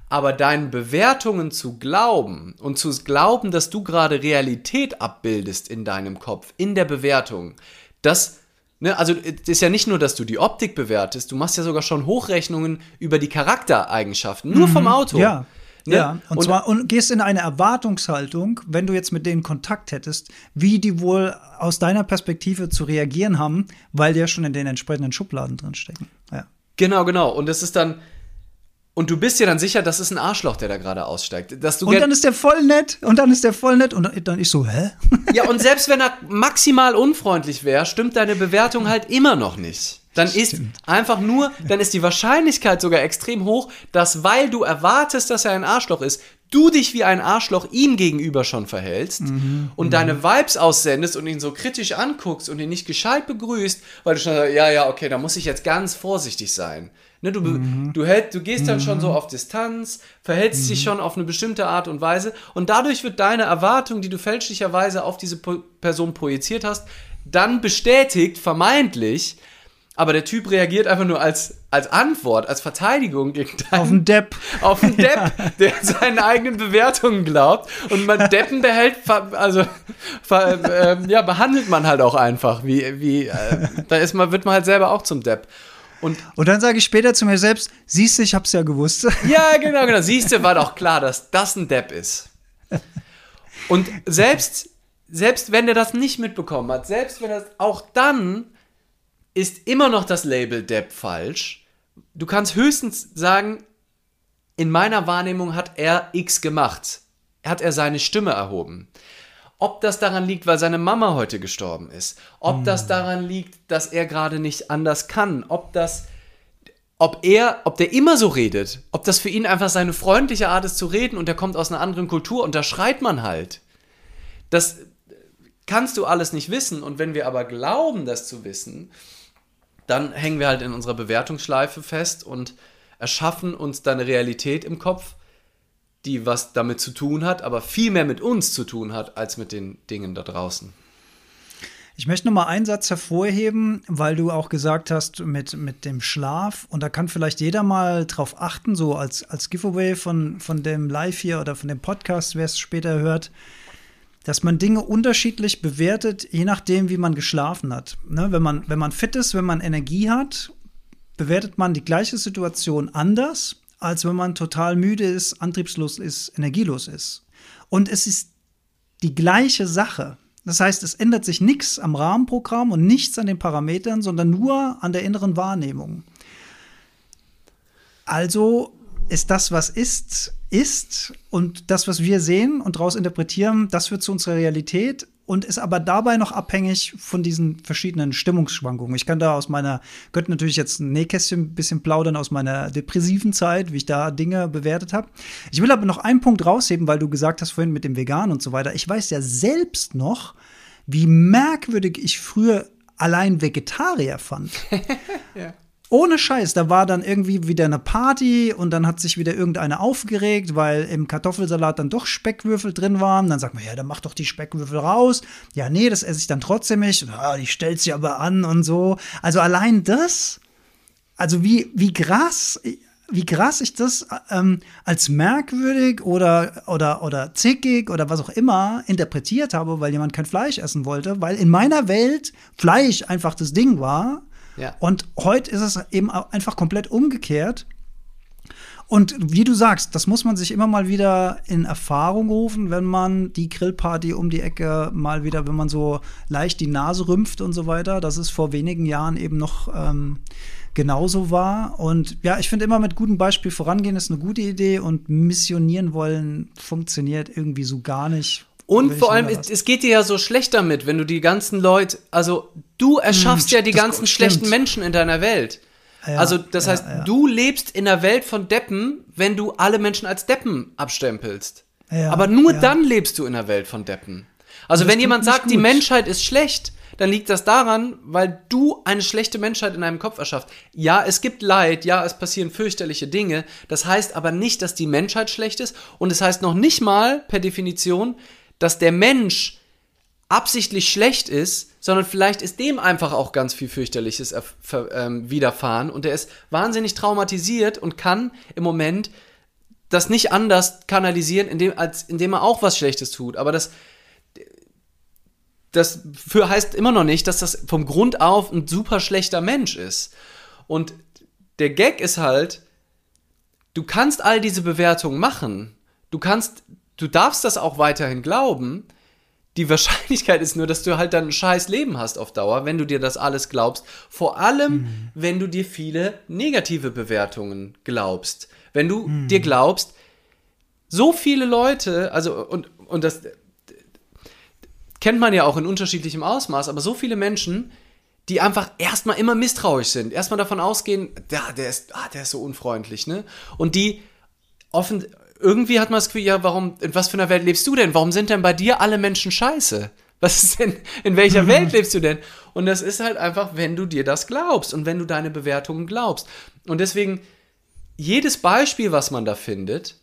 aber deinen Bewertungen zu glauben und zu glauben, dass du gerade Realität abbildest in deinem Kopf, in der Bewertung, das Ne, also es ist ja nicht nur, dass du die Optik bewertest, du machst ja sogar schon Hochrechnungen über die Charaktereigenschaften, nur vom Auto. Mhm. Ja. Ne? Ja, und, zwar und gehst in eine Erwartungshaltung, wenn du jetzt mit denen Kontakt hättest, wie die wohl aus deiner Perspektive zu reagieren haben, weil die ja schon in den entsprechenden Schubladen drin stecken. Ja. Genau, genau. Und das ist dann. Und du bist dir dann sicher, das ist ein Arschloch, der da gerade aussteigt. Dass du Und dann ist der voll nett und dann ist der voll nett und dann ich so, hä? ja, und selbst wenn er maximal unfreundlich wäre, stimmt deine Bewertung halt immer noch nicht. Dann ist einfach nur, dann ist die Wahrscheinlichkeit sogar extrem hoch, dass weil du erwartest, dass er ein Arschloch ist, du dich wie ein Arschloch ihm gegenüber schon verhältst und deine Vibes aussendest und ihn so kritisch anguckst und ihn nicht gescheit begrüßt, weil du schon sagst, ja, ja, okay, da muss ich jetzt ganz vorsichtig sein. Ne, du, be- du, hält, du gehst dann schon so auf Distanz, verhältst dich schon auf eine bestimmte Art und Weise und dadurch wird deine Erwartung, die du fälschlicherweise auf diese po Person projiziert hast, dann bestätigt, vermeintlich, aber der Typ reagiert einfach nur als, als Antwort, als Verteidigung gegen deinen Auf den Depp. auf einen Depp, der seinen eigenen Bewertungen glaubt. Und man Deppen behält, also ver, ähm, ja, behandelt man halt auch einfach. Wie, wie, äh, da ist man, wird man halt selber auch zum Depp. Und Und dann sage ich später zu mir selbst, siehst du, ich hab's ja gewusst. ja, genau, genau. Siehst du, war doch klar, dass das ein Depp ist. Und selbst, selbst wenn der das nicht mitbekommen hat, selbst wenn das, auch dann ist immer noch das Label Depp falsch. Du kannst höchstens sagen, in meiner Wahrnehmung hat er X gemacht. Hat er seine Stimme erhoben. Ob das daran liegt, weil seine Mama heute gestorben ist. Ob das daran liegt, dass er gerade nicht anders kann. Ob das ob er, ob der immer so redet, ob das für ihn einfach seine freundliche Art ist zu reden und der kommt aus einer anderen Kultur und da schreit man halt. Das kannst du alles nicht wissen und wenn wir aber glauben, das zu wissen, dann hängen wir halt in unserer Bewertungsschleife fest und erschaffen uns dann eine Realität im Kopf, die was damit zu tun hat, aber viel mehr mit uns zu tun hat, als mit den Dingen da draußen. Ich möchte noch mal einen Satz hervorheben, weil du auch gesagt hast mit, mit dem Schlaf. Und da kann vielleicht jeder mal drauf achten, so als, als Giveaway von, von dem Live hier oder von dem Podcast, wer es später hört, dass man Dinge unterschiedlich bewertet, je nachdem, wie man geschlafen hat. Ne? Wenn, man, wenn man fit ist, wenn man Energie hat, bewertet man die gleiche Situation anders, als wenn man total müde ist, antriebslos ist, energielos ist. Und es ist die gleiche Sache. Das heißt, es ändert sich nichts am Rahmenprogramm und nichts an den Parametern, sondern nur an der inneren Wahrnehmung. Also ist das, was ist, ist und das, was wir sehen und daraus interpretieren, das wird zu unserer Realität und ist aber dabei noch abhängig von diesen verschiedenen Stimmungsschwankungen. Ich kann da aus meiner, könnte natürlich jetzt ein Nähkästchen ein bisschen plaudern aus meiner depressiven Zeit, wie ich da Dinge bewertet habe. Ich will aber noch einen Punkt rausheben, weil du gesagt hast vorhin mit dem Vegan und so weiter. Ich weiß ja selbst noch, wie merkwürdig ich früher allein Vegetarier fand. ja. Ohne Scheiß, da war dann irgendwie wieder eine Party und dann hat sich wieder irgendeiner aufgeregt, weil im Kartoffelsalat dann doch Speckwürfel drin waren. Dann sagt man, ja, dann mach doch die Speckwürfel raus. Ja, nee, das esse ich dann trotzdem nicht. Ja, die stellt sich aber an und so. Also allein das, also wie, wie krass, wie krass ich das ähm, als merkwürdig oder, oder, oder zickig oder was auch immer interpretiert habe, weil jemand kein Fleisch essen wollte, weil in meiner Welt Fleisch einfach das Ding war ja. Und heute ist es eben einfach komplett umgekehrt. Und wie du sagst, das muss man sich immer mal wieder in Erfahrung rufen, wenn man die Grillparty um die Ecke mal wieder, wenn man so leicht die Nase rümpft und so weiter. Das ist vor wenigen Jahren eben noch ähm, genauso war. Und ja, ich finde immer mit gutem Beispiel vorangehen ist eine gute Idee und missionieren wollen funktioniert irgendwie so gar nicht. Und vor allem, es, es, geht dir ja so schlecht damit, wenn du die ganzen Leute, also du erschaffst hm, ja die ganzen schlechten Menschen in deiner Welt. Ja, also das ja, heißt, ja. du lebst in einer Welt von Deppen, wenn du alle Menschen als Deppen abstempelst. Aber nur dann lebst du in einer Welt von Deppen. Also wenn jemand sagt, gut. die Menschheit ist schlecht, dann liegt das daran, weil du eine schlechte Menschheit in deinem Kopf erschaffst. Ja, es gibt Leid, ja, es passieren fürchterliche Dinge. Das heißt aber nicht, dass die Menschheit schlecht ist. Und es heißt noch nicht mal per Definition, dass der Mensch absichtlich schlecht ist, sondern vielleicht ist dem einfach auch ganz viel fürchterliches ähm, widerfahren und er ist wahnsinnig traumatisiert und kann im Moment das nicht anders kanalisieren, indem, als indem er auch was Schlechtes tut. Aber das, das für heißt immer noch nicht, dass das vom Grund auf ein super schlechter Mensch ist. Und der Gag ist halt, du kannst all diese Bewertungen machen. Du kannst du darfst das auch weiterhin glauben. Die Wahrscheinlichkeit ist nur, dass du halt dann ein scheiß Leben hast auf Dauer, wenn du dir das alles glaubst. Vor allem, mhm. wenn du dir viele negative Bewertungen glaubst. Wenn du mhm. dir glaubst, so viele Leute, also und, und das kennt man ja auch in unterschiedlichem Ausmaß, aber so viele Menschen, die einfach erstmal immer misstrauisch sind, erstmal davon ausgehen, ja, der ist, ah, der ist so unfreundlich, ne? Und die offen, irgendwie hat man das Gefühl, ja, warum, in was für einer Welt lebst du denn? Warum sind denn bei dir alle Menschen scheiße? Was ist denn, in welcher Welt lebst du denn? Und das ist halt einfach, wenn du dir das glaubst und wenn du deine Bewertungen glaubst. Und deswegen, jedes Beispiel, was man da findet,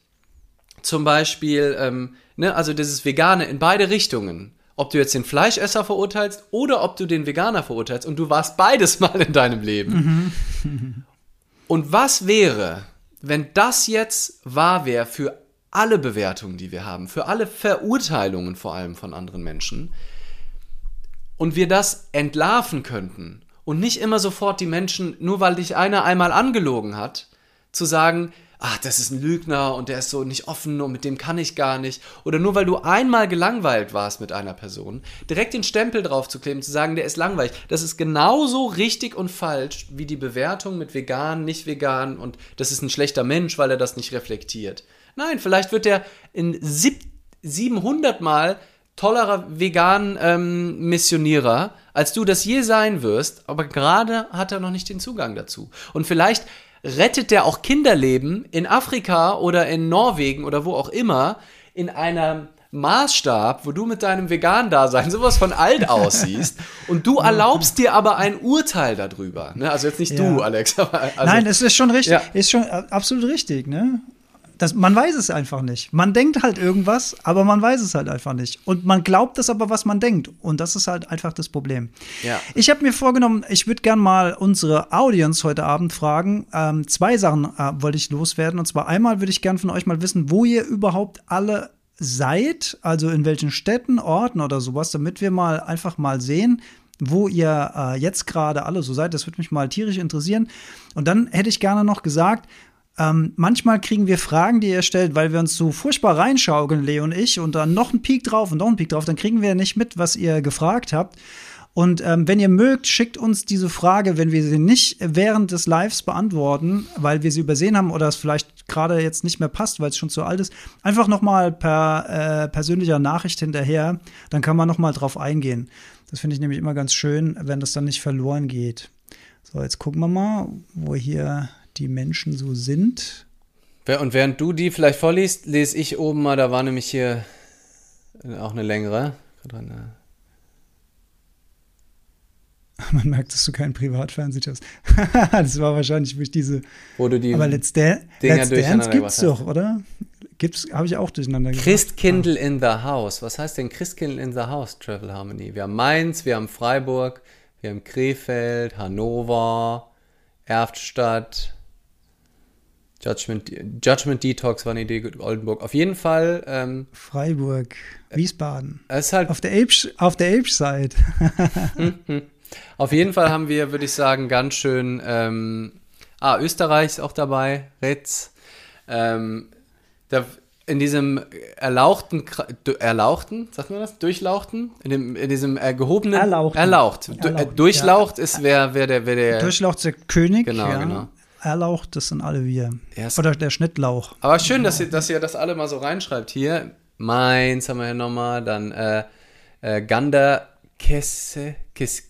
zum Beispiel, ähm, ne, also dieses Vegane in beide Richtungen, ob du jetzt den Fleischesser verurteilst oder ob du den Veganer verurteilst und du warst beides mal in deinem Leben. Mhm. und was wäre, wenn das jetzt wahr wäre für alle Bewertungen, die wir haben, für alle Verurteilungen vor allem von anderen Menschen, und wir das entlarven könnten und nicht immer sofort die Menschen, nur weil dich einer einmal angelogen hat, zu sagen, ach, das ist ein Lügner und der ist so nicht offen und mit dem kann ich gar nicht. Oder nur weil du einmal gelangweilt warst mit einer Person, direkt den Stempel drauf zu kleben, zu sagen, der ist langweilig. Das ist genauso richtig und falsch wie die Bewertung mit vegan, nicht vegan und das ist ein schlechter Mensch, weil er das nicht reflektiert. Nein, vielleicht wird er in 700 Mal tollerer vegan ähm, Missionierer, als du das je sein wirst, aber gerade hat er noch nicht den Zugang dazu. Und vielleicht rettet der auch Kinderleben in Afrika oder in Norwegen oder wo auch immer in einem Maßstab, wo du mit deinem Vegan-Dasein sowas von alt aussiehst und du erlaubst dir aber ein Urteil darüber. Ne? Also jetzt nicht Ja. du, Alex. Aber also, Nein, es ist schon richtig. Ja. Ist schon äh, absolut richtig, ne? Das, man weiß es einfach nicht. Man denkt halt irgendwas, aber man weiß es halt einfach nicht. Und man glaubt es aber, was man denkt. Und das ist halt einfach das Problem. Ja. Ich habe mir vorgenommen, ich würde gern mal unsere Audience heute Abend fragen. Ähm, zwei Sachen äh, wollte ich loswerden. Und zwar einmal würde ich gern von euch mal wissen, wo ihr überhaupt alle seid, also in welchen Städten, Orten oder sowas, damit wir mal einfach mal sehen, wo ihr äh, jetzt gerade alle so seid. Das würde mich mal tierisch interessieren. Und dann hätte ich gerne noch gesagt, ähm, manchmal kriegen wir Fragen, die ihr stellt, weil wir uns so furchtbar reinschaukeln, Leo und ich, und dann noch ein Peak drauf und noch ein Peak drauf, dann kriegen wir nicht mit, was ihr gefragt habt. Und ähm, wenn ihr mögt, schickt uns diese Frage, wenn wir sie nicht während des Lives beantworten, weil wir sie übersehen haben oder es vielleicht gerade jetzt nicht mehr passt, weil es schon zu alt ist, einfach noch mal per äh, persönlicher Nachricht hinterher. Dann kann man noch mal drauf eingehen. Das finde ich nämlich immer ganz schön, wenn das dann nicht verloren geht. So, jetzt gucken wir mal, wo hier die Menschen so sind. Und während du die vielleicht vorliest, lese ich oben mal, da war nämlich hier auch eine längere. Äh, Man merkt, dass du keinen Privatfernsehen hast. das war wahrscheinlich durch diese. Wo du die Aber Let's, Dan Dinger Let's Dance gibt's doch, oder? Gibt's, habe ich auch durcheinander gebracht. Christkindl in the House. Was heißt denn Christkindl in the House, Travel Harmony? Wir haben Mainz, wir haben Freiburg, wir haben Krefeld, Hannover, Erftstadt, Judgment, Judgment Detox war eine Idee, Oldenburg. Auf jeden Fall, ähm, Freiburg, Wiesbaden. es ist halt Auf der Elbsch, auf der Elbside. Auf jeden Fall haben wir, würde ich sagen, ganz schön. Ähm, ah, Österreich ist auch dabei, Retz. Ähm, da, in diesem erlauchten, erlauchten, sagt man das? Durchlauchten? In, dem, in diesem äh, gehobenen. Erlauchten. Erlaucht. Du, äh, Erlaucht, durchlaucht ist wer, wer der, wer der. Durchlauch ist der König. Genau, ja. genau. Erlauch, das sind alle wir. Ja, Oder der Schnittlauch. Aber schön, dass ihr, dass ihr das alle mal so reinschreibt. Hier, Mainz haben wir hier nochmal, dann äh, äh, Ganderkesse, Kes,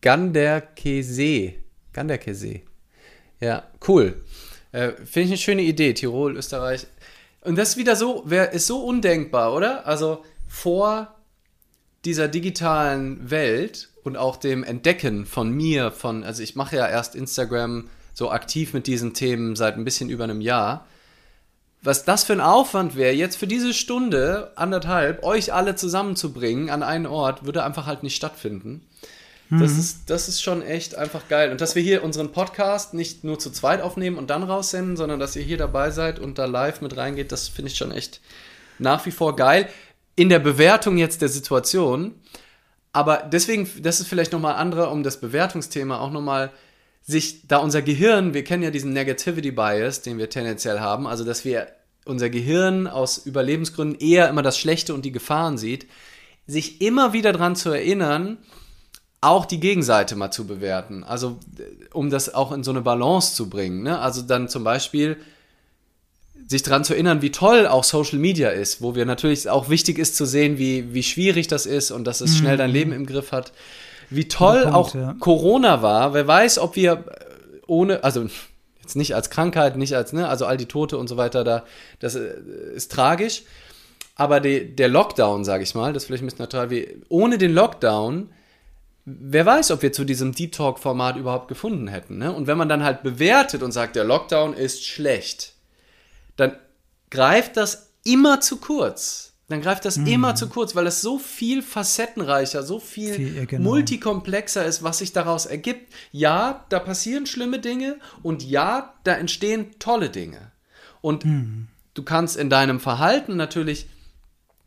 Ganderkesee. Ganderkesee. Ja, cool. Äh, Finde ich eine schöne Idee, Tirol, Österreich. Und das ist wieder so, wer ist so undenkbar, oder? Also vor dieser digitalen Welt und auch dem Entdecken von mir, von, also ich mache ja erst Instagram so aktiv mit diesen Themen seit ein bisschen über einem Jahr. Was das für ein Aufwand wäre, jetzt für diese Stunde, anderthalb, euch alle zusammenzubringen an einen Ort, würde einfach halt nicht stattfinden. Das, ist, das ist schon echt einfach geil. Und dass wir hier unseren Podcast nicht nur zu zweit aufnehmen und dann raussenden, sondern dass ihr hier dabei seid und da live mit reingeht, das finde ich schon echt nach wie vor geil. In der Bewertung jetzt der Situation. Aber deswegen, das ist vielleicht nochmal andere, um das Bewertungsthema auch nochmal sich, da unser Gehirn, wir kennen ja diesen Negativity Bias, den wir tendenziell haben, also dass wir unser Gehirn aus Überlebensgründen eher immer das Schlechte und die Gefahren sieht, sich immer wieder daran zu erinnern, auch die Gegenseite mal zu bewerten. Also, äh, um das auch in so eine Balance zu bringen. Ne? Also dann zum Beispiel sich daran zu erinnern, wie toll auch Social Media ist, wo wir natürlich auch wichtig ist zu sehen, wie, wie schwierig das ist und dass es schnell dein Leben im Griff hat. Wie toll Punkt, auch ja. Corona war. Wer weiß, ob wir äh, ohne, also jetzt nicht als Krankheit, nicht als, ne, also all die Tote und so weiter, da, das äh, ist tragisch. Aber die, der Lockdown, sage ich mal, das ist vielleicht ein bisschen neutral, wie, ohne den Lockdown, wer weiß, ob wir zu diesem Deep Talk-Format überhaupt gefunden hätten. Ne? Und wenn man dann halt bewertet und sagt, der Lockdown ist schlecht, dann greift das immer zu kurz. Dann greift das immer zu kurz, weil es so viel facettenreicher, so viel, Viel, genau. multikomplexer ist, was sich daraus ergibt. Ja, da passieren schlimme Dinge und ja, da entstehen tolle Dinge. Und du kannst in deinem Verhalten natürlich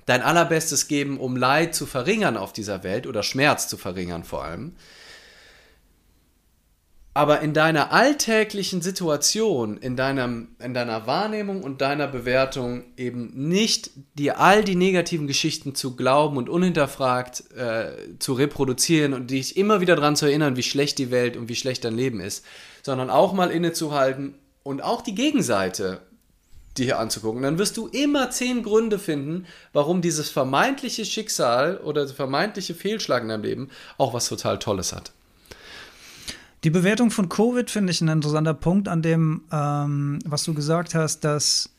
dein allerbestes geben, um Leid zu verringern auf dieser Welt oder Schmerz zu verringern vor allem. Aber in deiner alltäglichen Situation, in, deinem, in deiner Wahrnehmung und deiner Bewertung eben nicht dir all die negativen Geschichten zu glauben und unhinterfragt äh, zu reproduzieren und dich immer wieder daran zu erinnern, wie schlecht die Welt und wie schlecht dein Leben ist, sondern auch mal innezuhalten und auch die Gegenseite dir hier anzugucken. Dann wirst du immer zehn Gründe finden, warum dieses vermeintliche Schicksal oder der vermeintliche Fehlschlag in deinem Leben auch was total Tolles hat. Die Bewertung von Covid finde ich ein interessanter Punkt, an dem, ähm, was du gesagt hast, dass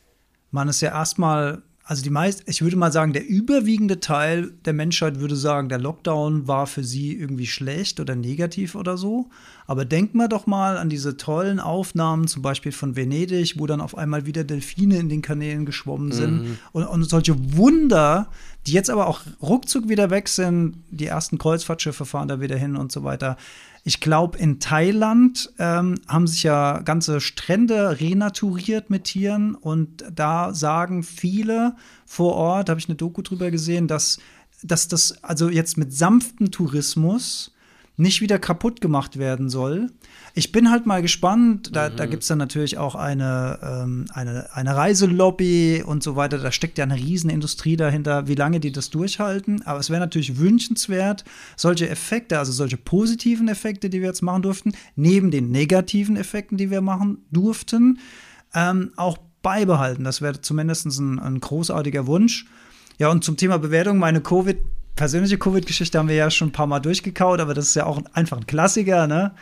man es ja erstmal also die meist, ich würde mal sagen, der überwiegende Teil der Menschheit würde sagen, der Lockdown war für sie irgendwie schlecht oder negativ oder so. Aber denkt mal doch mal an diese tollen Aufnahmen, zum Beispiel von Venedig, wo dann auf einmal wieder Delfine in den Kanälen geschwommen sind mhm. und, und solche Wunder, die jetzt aber auch ruckzuck wieder weg sind. Die ersten Kreuzfahrtschiffe fahren da wieder hin und so weiter. Ich glaube, in Thailand ähm, haben sich ja ganze Strände renaturiert mit Tieren und da sagen viele vor Ort, habe ich eine Doku drüber gesehen, dass, dass das also jetzt mit sanftem Tourismus nicht wieder kaputt gemacht werden soll. Ich bin halt mal gespannt. Da, mhm. da gibt es dann natürlich auch eine, ähm, eine, eine Reiselobby und so weiter. Da steckt ja eine Riesenindustrie dahinter, wie lange die das durchhalten. Aber es wäre natürlich wünschenswert, solche Effekte, also solche positiven Effekte, die wir jetzt machen durften, neben den negativen Effekten, die wir machen durften, ähm, auch beibehalten. Das wäre zumindest ein, ein großartiger Wunsch. Ja, und zum Thema Bewertung, meine Covid- persönliche Covid-Geschichte haben wir ja schon ein paar Mal durchgekaut, aber das ist ja auch einfach ein Klassiker, ne?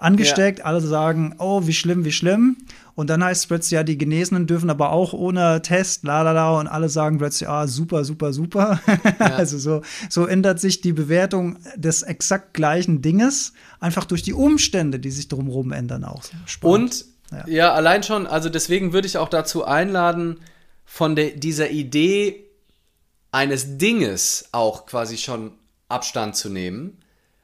Angesteckt, ja. alle sagen, oh, wie schlimm, wie schlimm. Und dann heißt es plötzlich, ja, die Genesenen dürfen aber auch ohne Test, la la la, und alle sagen plötzlich, ah, super, super, super. Ja. also so, so ändert sich die Bewertung des exakt gleichen Dinges, einfach durch die Umstände, die sich drumherum ändern auch. Spannend. Und ja. ja, allein schon, also deswegen würde ich auch dazu einladen, von der, dieser Idee eines Dinges auch quasi schon Abstand zu nehmen,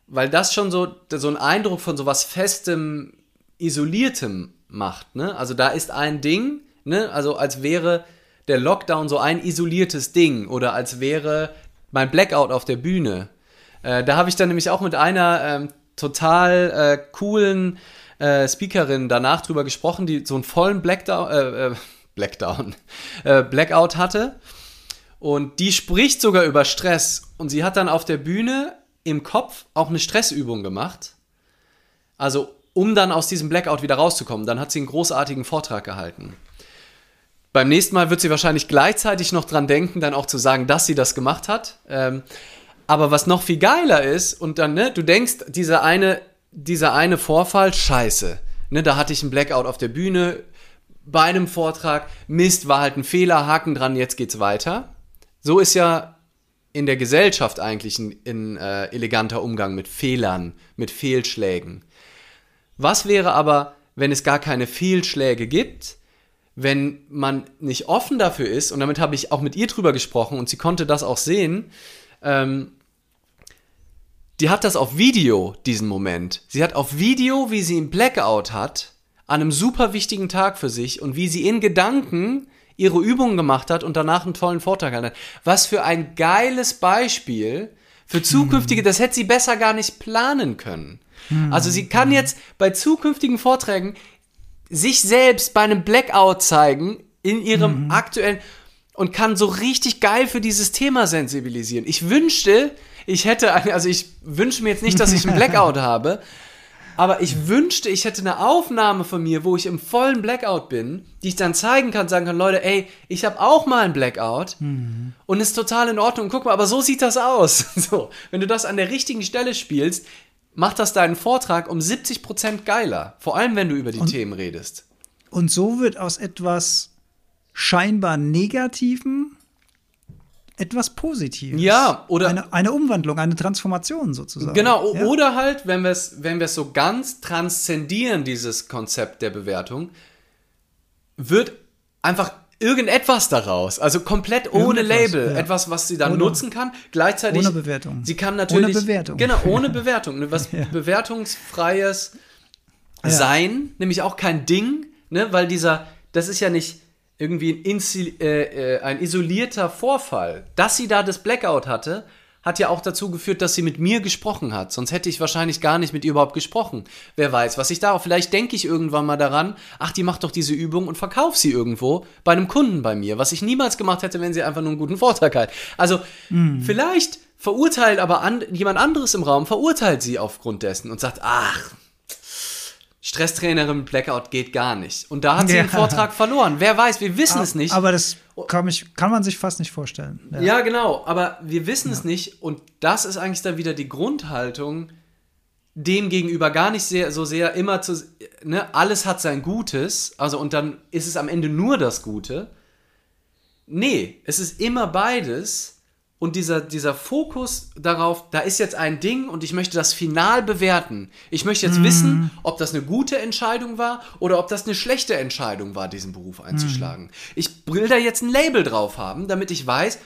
weil das schon so, so einen Eindruck von so was Festem, Isoliertem macht. Ne? Also da ist ein Ding, ne? also als wäre der Lockdown so ein isoliertes Ding oder als wäre mein Blackout auf der Bühne. Äh, da habe ich dann nämlich auch mit einer ähm, total äh, coolen äh, Speakerin danach drüber gesprochen, die so einen vollen Blackdown, äh, äh, Blackdown, äh, Blackout hatte und die spricht sogar über Stress. Und sie hat dann auf der Bühne im Kopf auch eine Stressübung gemacht. Also, um dann aus diesem Blackout wieder rauszukommen. Dann hat sie einen großartigen Vortrag gehalten. Beim nächsten Mal wird sie wahrscheinlich gleichzeitig noch dran denken, dann auch zu sagen, dass sie das gemacht hat. Ähm, aber was noch viel geiler ist, und dann, ne, du denkst, dieser eine, dieser eine Vorfall, scheiße. Ne, da hatte ich einen Blackout auf der Bühne bei einem Vortrag. Mist, war halt ein Fehler, Haken dran, jetzt geht's weiter. So ist ja in der Gesellschaft eigentlich ein, ein äh, eleganter Umgang mit Fehlern, mit Fehlschlägen. Was wäre aber, wenn es gar keine Fehlschläge gibt, wenn man nicht offen dafür ist, und damit habe ich auch mit ihr drüber gesprochen und sie konnte das auch sehen, ähm, die hat das auf Video, diesen Moment. Sie hat auf Video, wie sie einen Blackout hat, an einem super wichtigen Tag für sich und wie sie in Gedanken ihre Übungen gemacht hat und danach einen tollen Vortrag hat. Was für ein geiles Beispiel für zukünftige, das hätte sie besser gar nicht planen können. Also sie kann jetzt bei zukünftigen Vorträgen sich selbst bei einem Blackout zeigen in ihrem mhm. aktuellen und kann so richtig geil für dieses Thema sensibilisieren. Ich wünschte, ich hätte, also ich wünsche mir jetzt nicht, dass ich einen Blackout habe, aber ich wünschte, ich hätte eine Aufnahme von mir, wo ich im vollen Blackout bin, die ich dann zeigen kann, sagen kann, Leute, ey, ich habe auch mal einen Blackout mhm. und ist total in Ordnung. Guck mal, aber so sieht das aus. So, wenn du das an der richtigen Stelle spielst, macht das deinen Vortrag um 70 Prozent geiler. Vor allem, wenn du über die und, Themen redest. Und so wird aus etwas scheinbar Negativen etwas Positives. Ja, oder eine, eine Umwandlung, eine Transformation sozusagen. Genau, ja? oder halt, wenn wir es wenn so ganz transzendieren, dieses Konzept der Bewertung, wird einfach irgendetwas daraus, also komplett ohne Label, ja. etwas, was sie dann ohne, nutzen kann, gleichzeitig ohne Bewertung. Sie kann natürlich ohne Bewertung. genau ohne Bewertung, was ja. bewertungsfreies sein, nämlich auch kein Ding, ne, weil dieser das ist ja nicht irgendwie ein, äh, äh, ein isolierter Vorfall. Dass sie da das Blackout hatte, hat ja auch dazu geführt, dass sie mit mir gesprochen hat. Sonst hätte ich wahrscheinlich gar nicht mit ihr überhaupt gesprochen. Wer weiß, was ich da. Vielleicht denke ich irgendwann mal daran, ach, die macht doch diese Übung und verkauft sie irgendwo bei einem Kunden bei mir, was ich niemals gemacht hätte, wenn sie einfach nur einen guten Vortrag hat. Also, mm. vielleicht verurteilt aber an, jemand anderes im Raum, verurteilt sie aufgrund dessen und sagt, ach, Stresstrainerin Blackout geht gar nicht. Und da hat sie ja. den Vortrag verloren. Wer weiß, wir wissen aber, es nicht. Aber das kann, ich, kann, man sich fast nicht vorstellen. Ja, ja genau, aber wir wissen ja. es nicht. Und das ist eigentlich dann wieder die Grundhaltung, dem gegenüber gar nicht sehr, so sehr immer zu, ne, alles hat sein Gutes, also und dann ist es am Ende nur das Gute. Nee, es ist immer beides. Und dieser, dieser Fokus darauf, da ist jetzt ein Ding und ich möchte das final bewerten. Ich möchte jetzt mm. wissen, ob das eine gute Entscheidung war oder ob das eine schlechte Entscheidung war, diesen Beruf einzuschlagen. Mm. Ich will da jetzt ein Label drauf haben, damit ich weiß,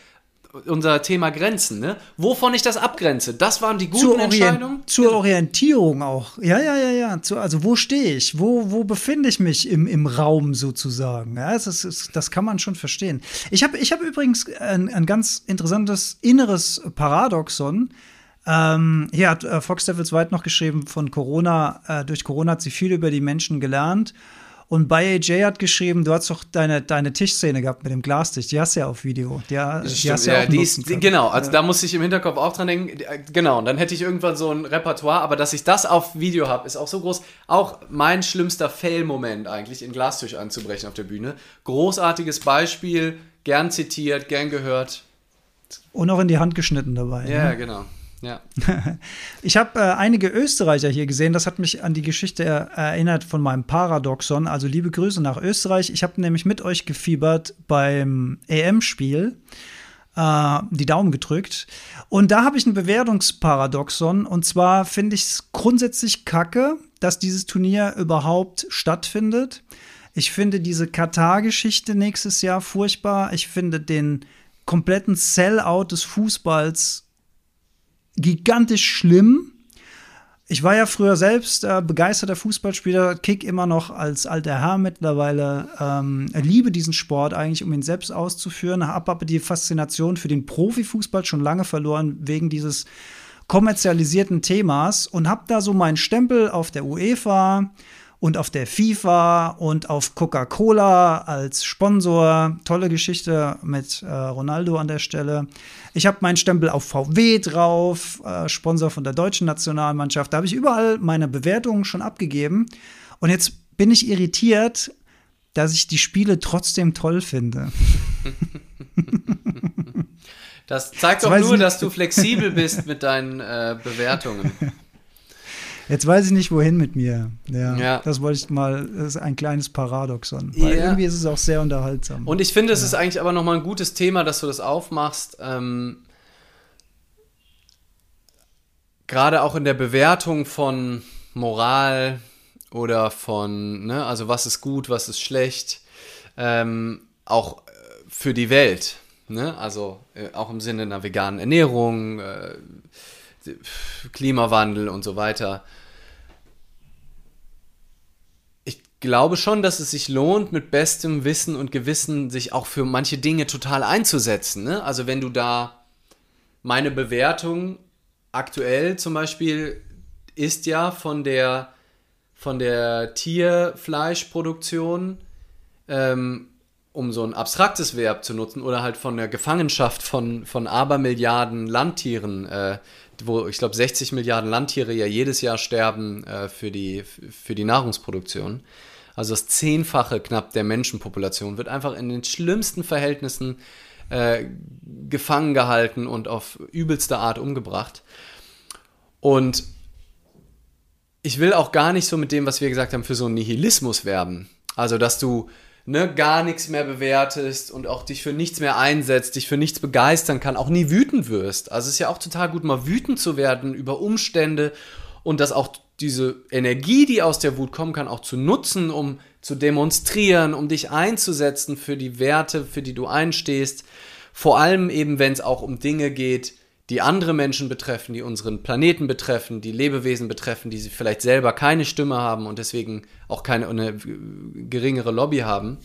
unser Thema Grenzen, ne? Wovon ich das abgrenze, das waren die guten zur Entscheidungen. Zur genau. Orientierung auch. Ja, ja, ja, ja. Zu, also wo stehe ich? Wo, wo befinde ich mich im, im Raum sozusagen? Ja, das, ist, das kann man schon verstehen. Ich habe ich hab übrigens ein, ein ganz interessantes inneres Paradoxon. Ähm, hier hat äh, Fox Devils White noch geschrieben, von Corona, äh, durch Corona hat sie viel über die Menschen gelernt. Und bei AJ hat geschrieben, du hast doch deine, deine Tischszene gehabt mit dem Glastisch. Die hast du ja auf Video. Die, die hast ja, ja die ist, Genau, also ja. da muss ich im Hinterkopf auch dran denken. Genau, und dann hätte ich irgendwann so ein Repertoire, aber dass ich das auf Video habe, ist auch so groß. Auch mein schlimmster Fail-Moment eigentlich, in Glastisch anzubrechen auf der Bühne. Großartiges Beispiel, gern zitiert, gern gehört. Und auch in die Hand geschnitten dabei. Ja, ne? genau. Ja. Ich habe äh, einige Österreicher hier gesehen. Das hat mich an die Geschichte er erinnert von meinem Paradoxon. Also liebe Grüße nach Österreich. Ich habe nämlich mit euch gefiebert beim EM-Spiel. Äh, die Daumen gedrückt. Und da habe ich ein Bewertungsparadoxon. Und zwar finde ich es grundsätzlich kacke, dass dieses Turnier überhaupt stattfindet. Ich finde diese Katar-Geschichte nächstes Jahr furchtbar. Ich finde den kompletten Sellout des Fußballs gigantisch schlimm. Ich war ja früher selbst äh, begeisterter Fußballspieler, kick immer noch als alter Herr mittlerweile. Ähm, liebe diesen Sport eigentlich, um ihn selbst auszuführen. Habe aber die Faszination für den Profifußball schon lange verloren wegen dieses kommerzialisierten Themas und habe da so meinen Stempel auf der UEFA und auf der FIFA und auf Coca-Cola als Sponsor. Tolle Geschichte mit äh, Ronaldo an der Stelle. Ich habe meinen Stempel auf VW drauf, äh, Sponsor von der deutschen Nationalmannschaft. Da habe ich überall meine Bewertungen schon abgegeben. Und jetzt bin ich irritiert, dass ich die Spiele trotzdem toll finde. Das zeigt doch nur, dass du flexibel bist mit deinen äh, Bewertungen. Jetzt weiß ich nicht, wohin mit mir. Ja, ja. Das wollte ich mal, das ist ein kleines Paradoxon. Weil ja. irgendwie ist es auch sehr unterhaltsam. Und ich finde, es ist eigentlich aber nochmal ein gutes Thema, dass du das aufmachst. Ähm, Gerade auch in der Bewertung von Moral oder von, ne, also was ist gut, was ist schlecht, ähm, auch äh, für die Welt. Ne? Also äh, auch im Sinne einer veganen Ernährung, äh, Klimawandel und so weiter. glaube schon, dass es sich lohnt, mit bestem Wissen und Gewissen sich auch für manche Dinge total einzusetzen. Ne? Also wenn du da meine Bewertung aktuell zum Beispiel ist ja von der von der Tierfleischproduktion, ähm, um so ein abstraktes Verb zu nutzen, oder halt von der Gefangenschaft von, von Abermilliarden Landtieren, äh, wo ich glaube 60 Milliarden Landtiere ja jedes Jahr sterben äh, für, die, für die Nahrungsproduktion also das Zehnfache knapp der Menschenpopulation, wird einfach in den schlimmsten Verhältnissen äh, gefangen gehalten und auf übelste Art umgebracht. Und ich will auch gar nicht so mit dem, was wir gesagt haben, für so einen Nihilismus werben. Also, dass du ne, gar nichts mehr bewertest und auch dich für nichts mehr einsetzt, dich für nichts begeistern kann, auch nie wütend wirst. Also es ist ja auch total gut, mal wütend zu werden über Umstände und das auch diese Energie, die aus der Wut kommen kann, auch zu nutzen, um zu demonstrieren, um dich einzusetzen für die Werte, für die du einstehst. Vor allem eben, wenn es auch um Dinge geht, die andere Menschen betreffen, die unseren Planeten betreffen, die Lebewesen betreffen, die sie vielleicht selber keine Stimme haben und deswegen auch keine eine geringere Lobby haben.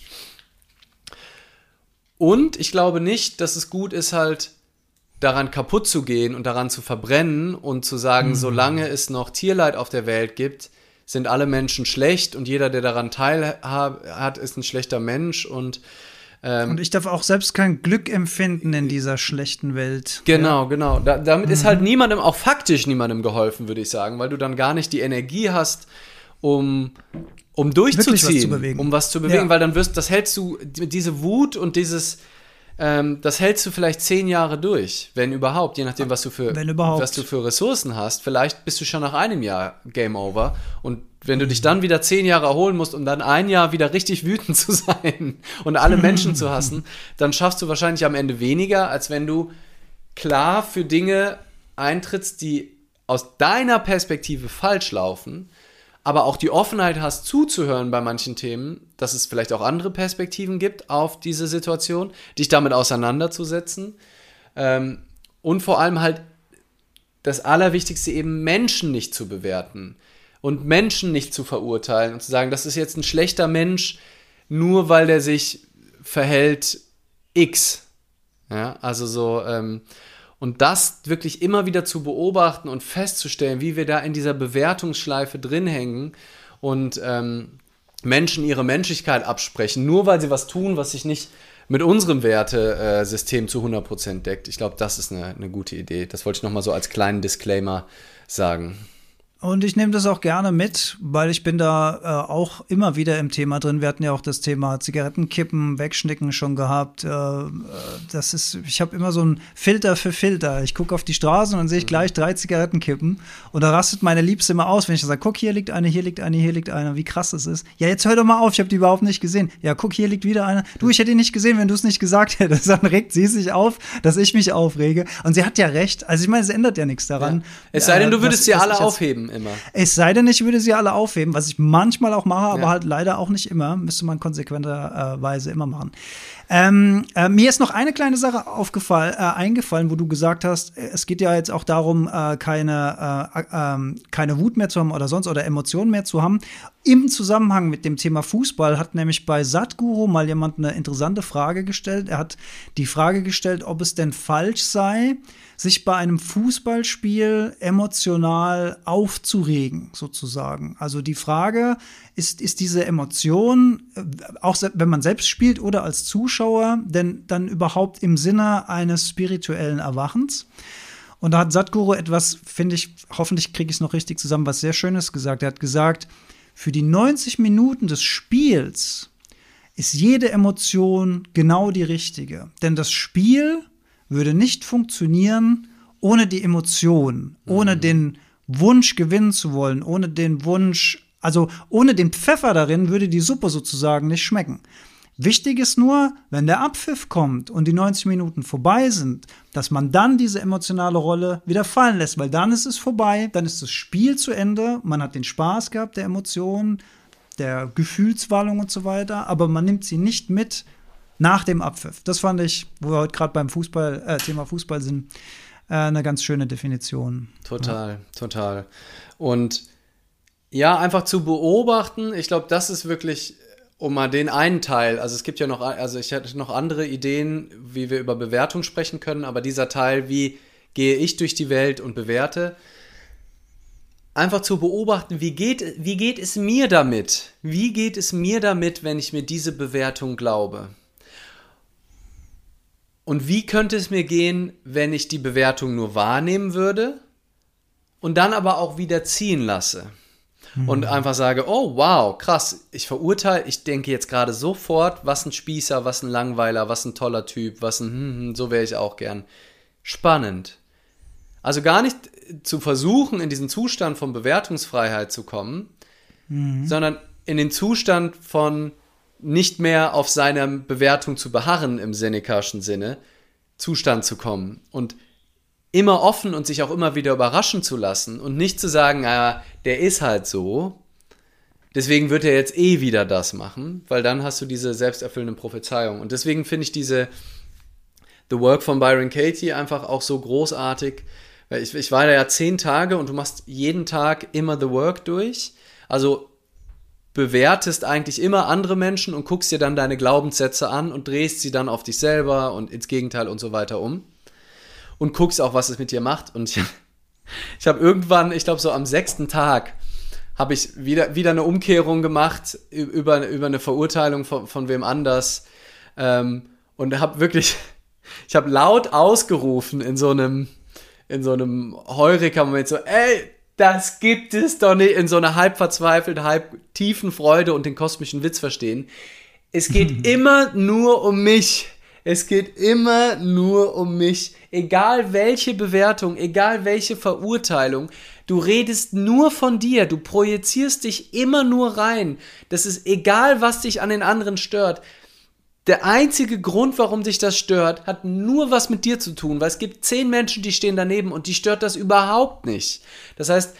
Und ich glaube nicht, dass es gut ist, halt daran kaputt zu gehen und daran zu verbrennen und zu sagen, mhm. solange es noch Tierleid auf der Welt gibt, sind alle Menschen schlecht und jeder, der daran teilhat, ist ein schlechter Mensch und ähm, und ich darf auch selbst kein Glück empfinden in dieser schlechten Welt. Genau, ja. genau. Da, damit mhm. ist halt niemandem, auch faktisch niemandem geholfen, würde ich sagen, weil du dann gar nicht die Energie hast, um, um durchzuziehen, was um was zu bewegen, ja. weil dann wirst, das hältst du, diese Wut und dieses, ähm, das hältst du vielleicht zehn Jahre durch, wenn überhaupt, je nachdem, was du für, was du für Ressourcen hast. Vielleicht bist du schon nach einem Jahr Game Over. Und wenn du dich dann wieder zehn Jahre erholen musst, um dann ein Jahr wieder richtig wütend zu sein und alle Menschen zu hassen, dann schaffst du wahrscheinlich am Ende weniger, als wenn du klar für Dinge eintrittst, die aus deiner Perspektive falsch laufen, aber auch die Offenheit hast zuzuhören bei manchen Themen, dass es vielleicht auch andere Perspektiven gibt auf diese Situation, dich damit auseinanderzusetzen ähm, und vor allem halt das Allerwichtigste eben Menschen nicht zu bewerten und Menschen nicht zu verurteilen und zu sagen, das ist jetzt ein schlechter Mensch, nur weil der sich verhält X. Ja, also so, ähm, und das wirklich immer wieder zu beobachten und festzustellen, wie wir da in dieser Bewertungsschleife drin hängen und ähm, Menschen ihre Menschlichkeit absprechen, nur weil sie was tun, was sich nicht mit unserem Wertesystem zu 100% deckt. Ich glaube, das ist eine, eine gute Idee. Das wollte ich nochmal so als kleinen Disclaimer sagen. Und ich nehme das auch gerne mit, weil ich bin da äh, auch immer wieder im Thema drin. Wir hatten ja auch das Thema Zigarettenkippen, Wegschnicken schon gehabt. Äh, äh das ist, ich habe immer so einen Filter für Filter. Ich gucke auf die Straße und dann sehe ich gleich drei Zigarettenkippen und da rastet meine Liebste immer aus, wenn ich sage, guck, hier liegt eine, hier liegt eine, hier liegt eine, wie krass das ist. Ja, jetzt hör doch mal auf, ich habe die überhaupt nicht gesehen. Ja, guck, hier liegt wieder eine. Du, ich hätte die nicht gesehen, wenn du es nicht gesagt hättest. Dann regt sie sich auf, dass ich mich aufrege. Und sie hat ja recht. Also ich meine, es ändert ja nichts daran. Ja. Es sei denn, du würdest sie alle aufheben immer. Es sei denn, ich würde sie alle aufheben, was ich manchmal auch mache, aber ja. halt leider auch nicht immer. Müsste man konsequenterweise immer machen. Ähm, äh, mir ist noch eine kleine Sache aufgefallen, äh, eingefallen, wo du gesagt hast, äh, es geht ja jetzt auch darum, äh, keine, äh, ähm, keine Wut mehr zu haben oder sonst oder Emotionen mehr zu haben. Im Zusammenhang mit dem Thema Fußball hat nämlich bei Satguru mal jemand eine interessante Frage gestellt. Er hat die Frage gestellt, ob es denn falsch sei, sich bei einem Fußballspiel emotional aufzuregen, sozusagen. Also die Frage, ist, ist diese Emotion, äh, auch wenn man selbst spielt oder als Zuschauer, denn dann überhaupt im Sinne eines spirituellen Erwachens? Und da hat Satguru etwas, finde ich, hoffentlich kriege ich es noch richtig zusammen, was sehr Schönes gesagt. Er hat gesagt, für die 90 Minuten des Spiels ist jede Emotion genau die richtige. Denn das Spiel würde nicht funktionieren ohne die Emotion, ohne mhm. den Wunsch gewinnen zu wollen, ohne den Wunsch, also ohne den Pfeffer darin würde die Suppe sozusagen nicht schmecken. Wichtig ist nur, wenn der Abpfiff kommt und die 90 Minuten vorbei sind, dass man dann diese emotionale Rolle wieder fallen lässt, weil dann ist es vorbei, dann ist das Spiel zu Ende, man hat den Spaß gehabt der Emotionen, der Gefühlswallung und so weiter, aber man nimmt sie nicht mit nach dem Abpfiff. Das fand ich, wo wir heute gerade beim Fußball, äh, Thema Fußball sind, äh, eine ganz schöne Definition. Total, ja. total. Und ja, einfach zu beobachten, ich glaube, das ist wirklich, um mal den einen Teil, also es gibt ja noch, also ich hätte noch andere Ideen, wie wir über Bewertung sprechen können, aber dieser Teil, wie gehe ich durch die Welt und bewerte, einfach zu beobachten, wie geht, wie geht es mir damit? Wie geht es mir damit, wenn ich mir diese Bewertung glaube? Und wie könnte es mir gehen, wenn ich die Bewertung nur wahrnehmen würde und dann aber auch wieder ziehen lasse? Mhm. Und einfach sage, oh wow, krass, ich verurteile, ich denke jetzt gerade sofort, was ein Spießer, was ein Langweiler, was ein toller Typ, was ein, hm, hm, so wäre ich auch gern. Spannend. Also gar nicht zu versuchen, in diesen Zustand von Bewertungsfreiheit zu kommen, mhm. sondern in den Zustand von, nicht mehr auf seiner Bewertung zu beharren im Senecaschen Sinne, Zustand zu kommen und immer offen und sich auch immer wieder überraschen zu lassen und nicht zu sagen, ah, der ist halt so, deswegen wird er jetzt eh wieder das machen, weil dann hast du diese selbsterfüllende Prophezeiung. Und deswegen finde ich diese The Work von Byron Katie einfach auch so großartig, ich, ich war da ja zehn Tage und du machst jeden Tag immer The Work durch. Also bewertest eigentlich immer andere Menschen und guckst dir dann deine Glaubenssätze an und drehst sie dann auf dich selber und ins Gegenteil und so weiter um. Und guckst auch, was es mit dir macht. Und ich, ich habe irgendwann, ich glaube so am sechsten Tag, habe ich wieder, wieder eine Umkehrung gemacht über, über eine Verurteilung von, von wem anders. Ähm, und habe wirklich, ich habe laut ausgerufen in so einem, in so einem Heureka-Moment so, ey, das gibt es doch nicht in so einer halb verzweifelten, halb tiefen Freude und den kosmischen Witz verstehen. Es geht immer nur um mich. Es geht immer nur um mich. Egal welche Bewertung, egal welche Verurteilung, du redest nur von dir, du projizierst dich immer nur rein. Das ist egal, was dich an den anderen stört. Der einzige Grund, warum dich das stört, hat nur was mit dir zu tun, weil es gibt zehn Menschen, die stehen daneben und die stört das überhaupt nicht. Das heißt,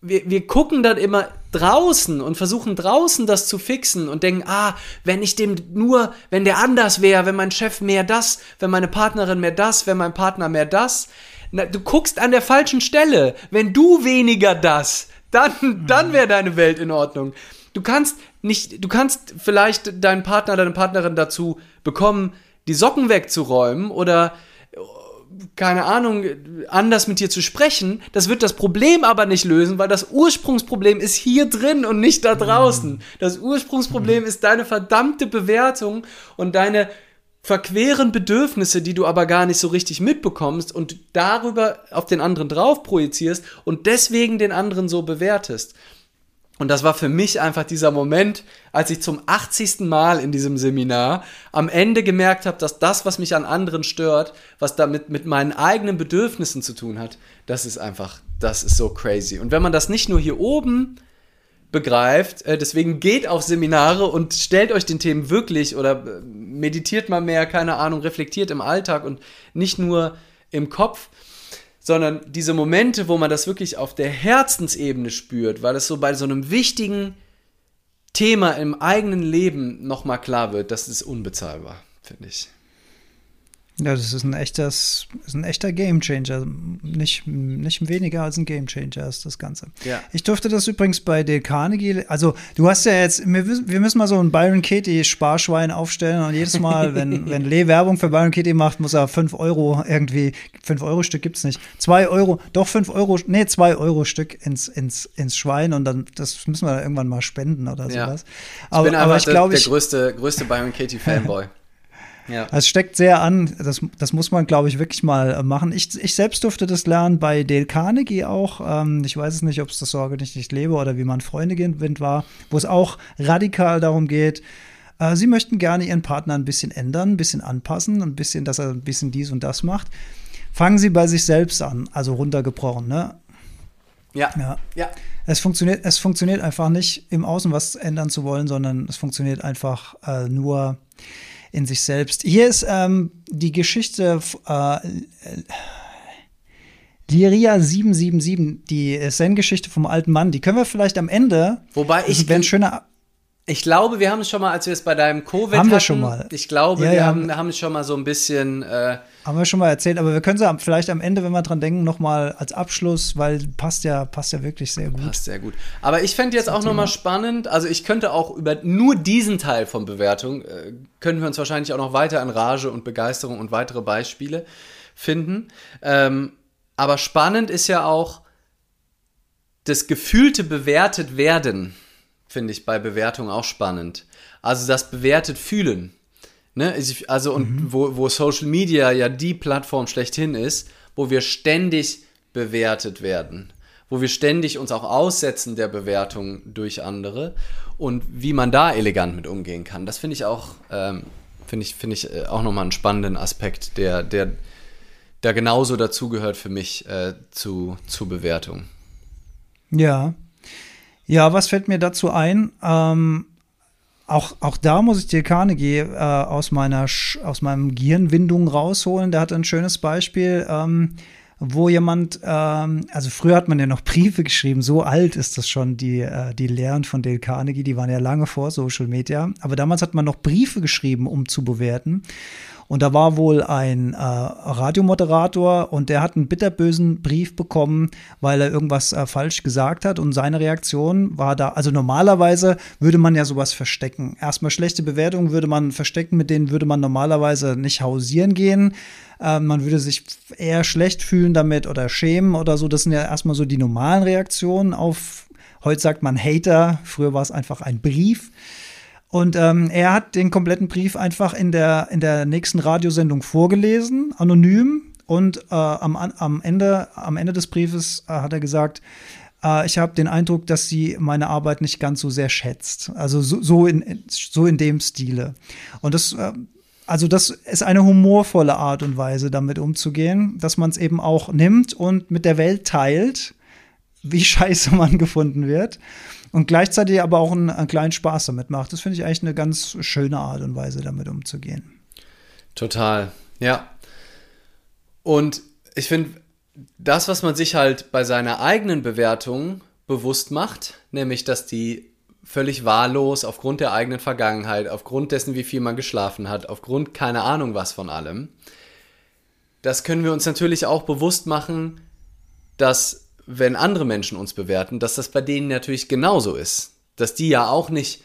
wir, wir gucken dann immer draußen und versuchen draußen das zu fixen und denken, ah, wenn ich dem nur, wenn der anders wäre, wenn mein Chef mehr das, wenn meine Partnerin mehr das, wenn mein Partner mehr das. Na, du guckst an der falschen Stelle. Wenn du weniger das, dann, dann wäre deine Welt in Ordnung. Du kannst nicht, du kannst vielleicht deinen Partner, deine Partnerin dazu bekommen, die Socken wegzuräumen oder keine Ahnung, anders mit dir zu sprechen, das wird das Problem aber nicht lösen, weil das Ursprungsproblem ist hier drin und nicht da draußen. Das Ursprungsproblem ist deine verdammte Bewertung und deine verqueren Bedürfnisse, die du aber gar nicht so richtig mitbekommst und darüber auf den anderen drauf projizierst und deswegen den anderen so bewertest. Und das war für mich einfach dieser Moment, als ich zum 80. Mal in diesem Seminar am Ende gemerkt habe, dass das, was mich an anderen stört, was damit mit meinen eigenen Bedürfnissen zu tun hat, das ist einfach, das ist so crazy. Und wenn man das nicht nur hier oben begreift, äh, deswegen geht auf Seminare und stellt euch den Themen wirklich oder äh, meditiert mal mehr, keine Ahnung, reflektiert im Alltag und nicht nur im Kopf sondern diese Momente, wo man das wirklich auf der Herzensebene spürt, weil es so bei so einem wichtigen Thema im eigenen Leben nochmal klar wird, das ist unbezahlbar, finde ich. Ja, das ist ein echtes, ist ein echter Gamechanger. Nicht, nicht weniger als ein Gamechanger ist das Ganze. Ja. Ich durfte das übrigens bei Dale Carnegie, also du hast ja jetzt, wir, wir müssen mal so ein Byron Katie Sparschwein aufstellen und jedes Mal, wenn, wenn Lee Werbung für Byron Katie macht, muss er 5 Euro irgendwie, 5 Euro Stück gibt es nicht, 2 Euro, doch 5 Euro, nee, 2 Euro Stück ins, ins, ins Schwein und dann, das müssen wir irgendwann mal spenden oder ja. sowas. Aber ich bin aber ich glaube, der, der größte, größte Byron Katie Fanboy. Ja. Es steckt sehr an, das, das muss man, glaube ich, wirklich mal machen. Ich, ich selbst durfte das lernen bei Dale Carnegie auch. Ähm, ich weiß es nicht, ob es das Sorge nicht, nicht lebe oder wie man Freunde gewinnt war, wo es auch radikal darum geht, äh, sie möchten gerne ihren Partner ein bisschen ändern, ein bisschen anpassen, ein bisschen, dass er ein bisschen dies und das macht. Fangen Sie bei sich selbst an, also runtergebrochen, ne? Ja. ja. ja. Es funktioniert, es funktioniert einfach nicht, im Außen was ändern zu wollen, sondern es funktioniert einfach äh, nur in sich selbst. Hier ist ähm, die Geschichte äh, Liria 777, die Zen-Geschichte vom alten Mann. Die können wir vielleicht am Ende. Wobei ich. Wenn schöner ich glaube, wir haben es schon mal, als wir es bei deinem Covid haben wir schon mal. Ich glaube, ja, wir ja. Haben, haben es schon mal so ein bisschen. Äh, haben wir schon mal erzählt, aber wir können es vielleicht am Ende, wenn wir dran denken, noch mal als Abschluss, weil passt ja, passt ja wirklich sehr gut. Passt sehr gut. Aber ich fände jetzt auch noch mal spannend. Also ich könnte auch über nur diesen Teil von Bewertung äh, können wir uns wahrscheinlich auch noch weiter an Rage und Begeisterung und weitere Beispiele finden. Ähm, aber spannend ist ja auch das gefühlte bewertet werden finde ich bei Bewertung auch spannend. Also das bewertet fühlen. Ne? Also und mhm. wo, wo Social Media ja die Plattform schlechthin ist, wo wir ständig bewertet werden, wo wir ständig uns auch aussetzen der Bewertung durch andere und wie man da elegant mit umgehen kann. Das finde ich auch, ähm, finde ich, finde ich äh, auch nochmal einen spannenden Aspekt, der, der, der genauso dazugehört für mich äh, zu, zu Bewertung. Ja, ja, was fällt mir dazu ein? Ähm, auch, auch da muss ich dir Carnegie äh, aus, meiner aus meinem Gehirnwindung rausholen. Der hat ein schönes Beispiel, ähm, wo jemand, ähm, also früher hat man ja noch Briefe geschrieben, so alt ist das schon, die, äh, die Lehren von Dale Carnegie, die waren ja lange vor Social Media. Aber damals hat man noch Briefe geschrieben, um zu bewerten. Und da war wohl ein äh, Radiomoderator und der hat einen bitterbösen Brief bekommen, weil er irgendwas äh, falsch gesagt hat. Und seine Reaktion war da, also normalerweise würde man ja sowas verstecken. Erstmal schlechte Bewertungen würde man verstecken, mit denen würde man normalerweise nicht hausieren gehen. Äh, man würde sich eher schlecht fühlen damit oder schämen oder so. Das sind ja erstmal so die normalen Reaktionen auf, heute sagt man Hater, früher war es einfach ein Brief. Und ähm, er hat den kompletten Brief einfach in der, in der nächsten Radiosendung vorgelesen, anonym. Und äh, am, am, Ende, am Ende des Briefes äh, hat er gesagt, äh, ich habe den Eindruck, dass sie meine Arbeit nicht ganz so sehr schätzt. Also so, so, in, so in dem Stile. Und das äh, also das ist eine humorvolle Art und Weise, damit umzugehen, dass man es eben auch nimmt und mit der Welt teilt, wie scheiße man gefunden wird. Und gleichzeitig aber auch einen, einen kleinen Spaß damit macht. Das finde ich eigentlich eine ganz schöne Art und Weise, damit umzugehen. Total, ja. Und ich finde, das, was man sich halt bei seiner eigenen Bewertung bewusst macht, nämlich, dass die völlig wahllos aufgrund der eigenen Vergangenheit, aufgrund dessen, wie viel man geschlafen hat, aufgrund keine Ahnung was von allem, das können wir uns natürlich auch bewusst machen, dass wenn andere Menschen uns bewerten, dass das bei denen natürlich genauso ist. Dass die ja auch nicht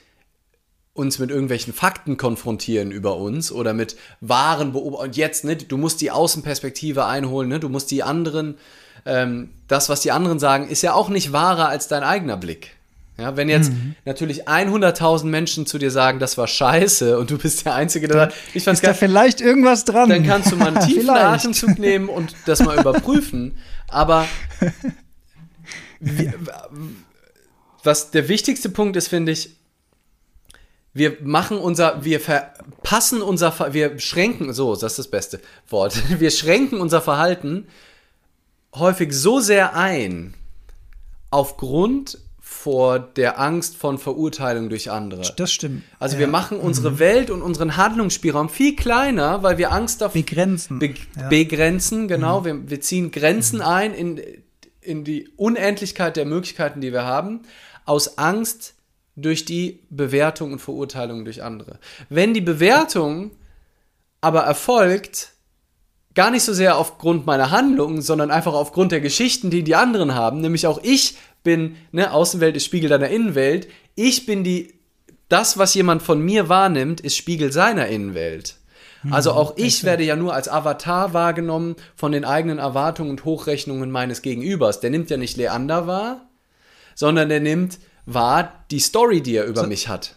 uns mit irgendwelchen Fakten konfrontieren über uns oder mit wahren Beobachtungen. Und jetzt, ne, du musst die Außenperspektive einholen, ne, du musst die anderen, ähm, das, was die anderen sagen, ist ja auch nicht wahrer als dein eigener Blick. Ja, wenn jetzt mhm. natürlich 100.000 Menschen zu dir sagen, das war scheiße und du bist der Einzige, der sagt, ich fand's Ist da vielleicht irgendwas dran? Dann kannst du mal einen tiefen Atemzug nehmen und das mal überprüfen. Aber wie, was der wichtigste Punkt ist, finde ich, wir machen unser, wir verpassen unser, wir schränken, so, das ist das beste Wort, wir schränken unser Verhalten häufig so sehr ein, aufgrund vor der Angst von Verurteilung durch andere. Das stimmt. Also ja. wir machen unsere mhm. Welt und unseren Handlungsspielraum viel kleiner, weil wir Angst davor begrenzen. Be ja. Begrenzen, genau. Mhm. Wir, wir, ziehen Grenzen mhm. ein in, in die Unendlichkeit der Möglichkeiten, die wir haben, aus Angst durch die Bewertung und Verurteilung durch andere. Wenn die Bewertung aber erfolgt, gar nicht so sehr aufgrund meiner Handlungen, sondern einfach aufgrund der Geschichten, die die anderen haben, nämlich auch ich bin, ne, Außenwelt ist Spiegel deiner Innenwelt, ich bin die, das, was jemand von mir wahrnimmt, ist Spiegel seiner Innenwelt. Hm, also auch ich werde ja nur als Avatar wahrgenommen von den eigenen Erwartungen und Hochrechnungen meines Gegenübers. Der nimmt ja nicht Leander wahr, sondern der nimmt wahr die Story, die er über so, mich hat.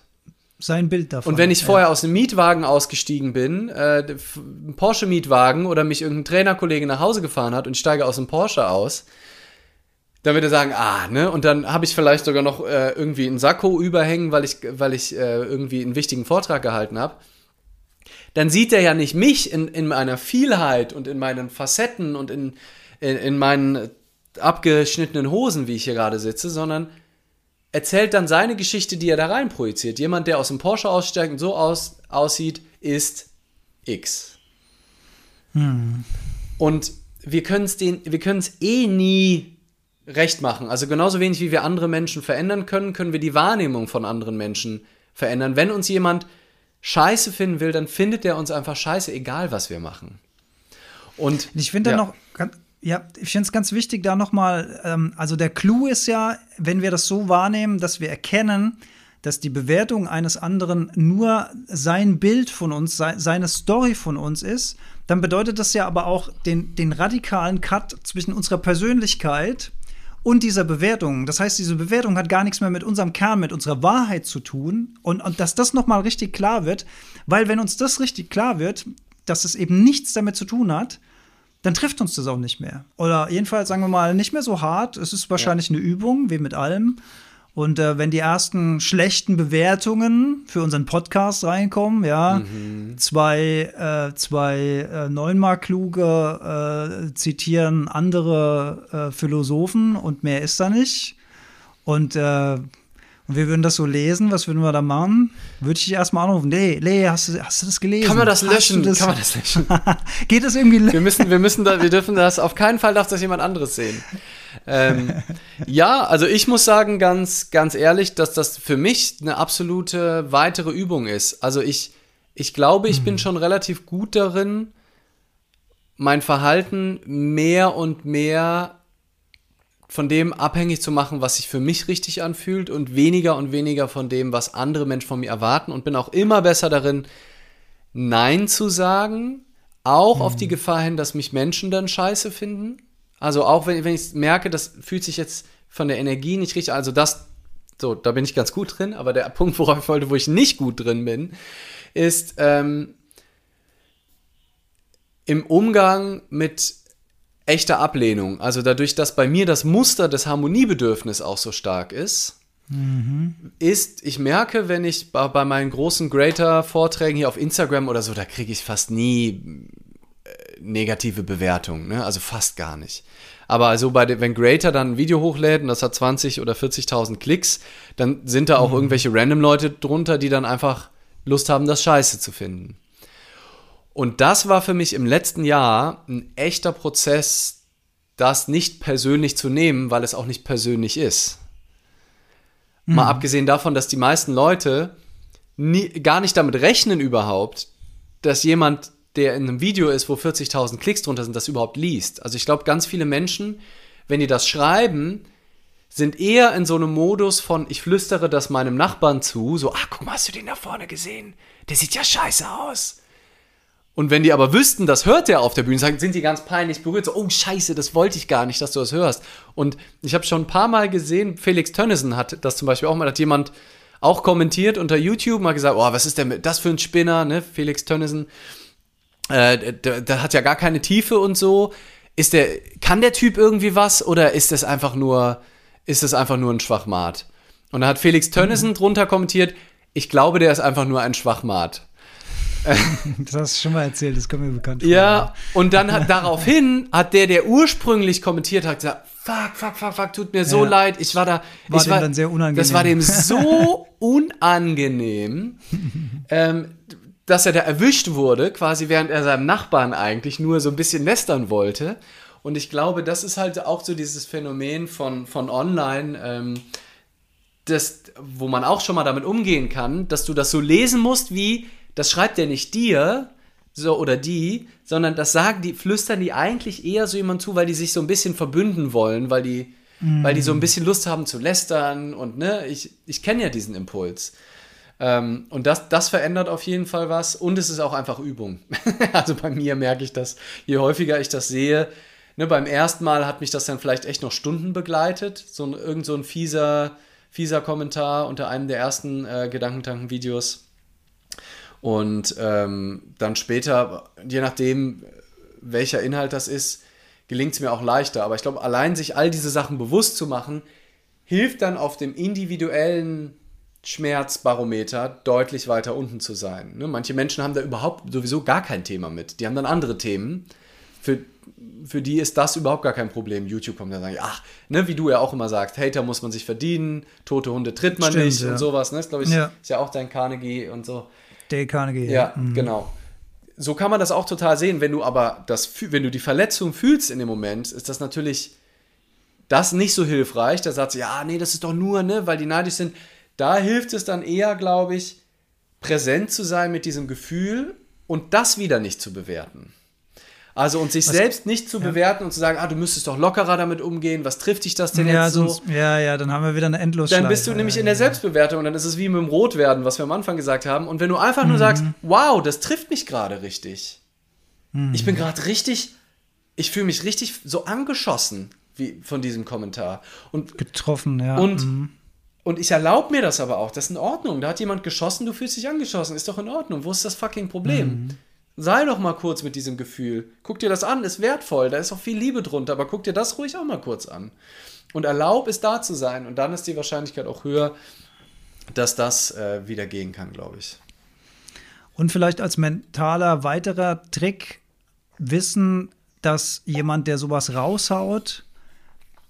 Sein Bild davon. Und wenn ich vorher aus einem Mietwagen ausgestiegen bin, äh, ein Porsche-Mietwagen oder mich irgendein Trainerkollege nach Hause gefahren hat und ich steige aus dem Porsche aus, dann wird er sagen, ah, ne? Und dann habe ich vielleicht sogar noch äh, irgendwie einen Sakko überhängen, weil ich, weil ich äh, irgendwie einen wichtigen Vortrag gehalten habe dann sieht er ja nicht mich in, in meiner Vielheit und in meinen Facetten und in, in, in meinen abgeschnittenen Hosen, wie ich hier gerade sitze, sondern erzählt dann seine Geschichte, die er da rein projiziert. Jemand, der aus dem Porsche aussteigt und so aus, aussieht, ist X. Hm. Und wir können es eh nie recht machen. Also genauso wenig wie wir andere Menschen verändern können, können wir die Wahrnehmung von anderen Menschen verändern. Wenn uns jemand scheiße finden will, dann findet er uns einfach scheiße, egal was wir machen. Und ich finde ja. noch, ja, ich finde es ganz wichtig, da nochmal, ähm, also der Clou ist ja, wenn wir das so wahrnehmen, dass wir erkennen, dass die Bewertung eines anderen nur sein Bild von uns, seine Story von uns ist, dann bedeutet das ja aber auch den, den radikalen Cut zwischen unserer Persönlichkeit und dieser Bewertung. Das heißt, diese Bewertung hat gar nichts mehr mit unserem Kern, mit unserer Wahrheit zu tun. Und, und dass das noch mal richtig klar wird, weil wenn uns das richtig klar wird, dass es eben nichts damit zu tun hat, dann trifft uns das auch nicht mehr. Oder jedenfalls, sagen wir mal, nicht mehr so hart. Es ist wahrscheinlich ja. eine Übung, wie mit allem. Und äh, wenn die ersten schlechten Bewertungen für unseren Podcast reinkommen, ja, mhm. zwei, äh, zwei äh, neunmal kluge äh, zitieren andere äh, Philosophen und mehr ist da nicht. Und äh, und wir würden das so lesen, was würden wir da machen? Würde ich dich erstmal anrufen. Nee, nee, hast du, hast du das gelesen? Kann man das löschen? Das? Kann man das löschen? Geht das irgendwie löschen? Wir müssen, wir müssen da, wir dürfen das, auf keinen Fall darf das jemand anderes sehen. Ähm, ja, also ich muss sagen, ganz, ganz ehrlich, dass das für mich eine absolute weitere Übung ist. Also ich, ich glaube, ich hm. bin schon relativ gut darin, mein Verhalten mehr und mehr von dem abhängig zu machen, was sich für mich richtig anfühlt und weniger und weniger von dem, was andere Menschen von mir erwarten und bin auch immer besser darin, Nein zu sagen, auch mhm. auf die mhm. Gefahr hin, dass mich Menschen dann scheiße finden. Also auch wenn, wenn ich merke, das fühlt sich jetzt von der Energie nicht richtig, also das, so, da bin ich ganz gut drin, aber der Punkt, worauf ich wollte, wo ich nicht gut drin bin, ist ähm, im Umgang mit echte Ablehnung. Also dadurch, dass bei mir das Muster des Harmoniebedürfnisses auch so stark ist, ist, ich merke, wenn ich bei, bei meinen großen Greater-Vorträgen hier auf Instagram oder so, da kriege ich fast nie negative Bewertungen, ne? also fast gar nicht. Aber also bei den, wenn Greater dann ein Video hochlädt und das hat 20 oder 40.000 Klicks, dann sind da auch irgendwelche random Leute drunter, die dann einfach Lust haben, das Scheiße zu finden. Und das war für mich im letzten Jahr ein echter Prozess, das nicht persönlich zu nehmen, weil es auch nicht persönlich ist. Mal abgesehen davon, dass die meisten Leute nie, gar nicht damit rechnen überhaupt, dass jemand, der in einem Video ist, wo 40.000 Klicks drunter sind, das überhaupt liest. Also ich glaube, ganz viele Menschen, wenn die das schreiben, sind eher in so einem Modus von, ich flüstere das meinem Nachbarn zu, so, ach, guck mal, hast du den da vorne gesehen? Der sieht ja scheiße aus. Und wenn die aber wüssten, das hört der auf der Bühne, sind die ganz peinlich berührt. So, oh Scheiße, das wollte ich gar nicht, dass du das hörst. Und ich habe schon ein paar Mal gesehen, Felix Tönnissen hat das zum Beispiel auch mal, hat jemand auch kommentiert unter YouTube, mal gesagt, oh, was ist denn das für ein Spinner, ne? Felix Tönnissen, äh, der hat ja gar keine Tiefe und so. Ist der, kann der Typ irgendwie was oder ist das einfach nur, ist das einfach nur ein Schwachmat? Und da hat Felix Tönnissen drunter kommentiert, ich glaube, der ist einfach nur ein Schwachmat. Das hast du schon mal erzählt, das kommt mir bekannt vor. Ja, und dann hat daraufhin hat der, der ursprünglich kommentiert hat, gesagt, fuck, fuck, fuck, fuck, tut mir so Ja. leid, ich war da, War ich dem dann sehr unangenehm. Das war dem so unangenehm, ähm, dass er da erwischt wurde, quasi während er seinem Nachbarn eigentlich nur so ein bisschen lästern wollte. Und ich glaube, das ist halt auch so dieses Phänomen von, von online, ähm, das, wo man auch schon mal damit umgehen kann, dass du das so lesen musst, wie, das schreibt der nicht dir, so oder die, sondern das sagen die, flüstern die eigentlich eher so jemand zu, weil die sich so ein bisschen verbünden wollen, weil die, weil die so ein bisschen Lust haben zu lästern und ne, ich, ich kenne ja diesen Impuls. Ähm, und das, das verändert auf jeden Fall was und es ist auch einfach Übung. also bei mir merke ich das, je häufiger ich das sehe, ne, beim ersten Mal hat mich das dann vielleicht echt noch Stunden begleitet, so ein, irgend so ein fieser, fieser Kommentar unter einem der ersten äh, Gedankentanken-Videos. Und ähm, dann später, je nachdem, welcher Inhalt das ist, gelingt es mir auch leichter. Aber ich glaube, allein sich all diese Sachen bewusst zu machen, hilft dann auf dem individuellen Schmerzbarometer deutlich weiter unten zu sein. Ne? Manche Menschen haben da überhaupt sowieso gar kein Thema mit. Die haben dann andere Themen. Für, für die ist das überhaupt gar kein Problem. YouTube kommt dann sagen, ach, ne, wie du ja auch immer sagst, Hater muss man sich verdienen, tote Hunde tritt man Stimmt, nicht ja. und sowas. Ne? Das glaube ich, Ja. ist ja auch dein Carnegie und so. Dale Carnegie. Ja, Mhm. genau. So kann man das auch total sehen. Wenn du aber das, wenn du die Verletzung fühlst in dem Moment, ist das natürlich das nicht so hilfreich. Da sagt sie, ja, nee, das ist doch nur, ne, weil die neidisch sind. Da hilft es dann eher, glaube ich, präsent zu sein mit diesem Gefühl und das wieder nicht zu bewerten. Also und sich selbst nicht zu bewerten und zu sagen, ah, du müsstest doch lockerer damit umgehen, was trifft dich das denn Ja, jetzt so? ja, ja, dann haben wir wieder eine Endlosschleife. Dann bist du nämlich in der Selbstbewertung und dann ist es wie mit dem Rotwerden, was wir am Anfang gesagt haben. Und wenn du einfach Mhm. nur sagst, wow, das trifft mich gerade richtig. Mhm. Ich bin gerade richtig, ich fühle mich richtig so angeschossen wie von diesem Kommentar. Und, getroffen, ja. und, Mhm. Und ich erlaube mir das aber auch. Das ist in Ordnung. Da hat jemand geschossen, du fühlst dich angeschossen. Ist doch in Ordnung. Wo ist das fucking Problem? Mhm. Sei doch mal kurz mit diesem Gefühl. Guck dir das an, ist wertvoll. Da ist auch viel Liebe drunter, aber guck dir das ruhig auch mal kurz an. Und erlaub es da zu sein. Und dann ist die Wahrscheinlichkeit auch höher, dass das äh, wieder gehen kann, glaube ich. Und vielleicht als mentaler weiterer Trick wissen, dass jemand, der sowas raushaut,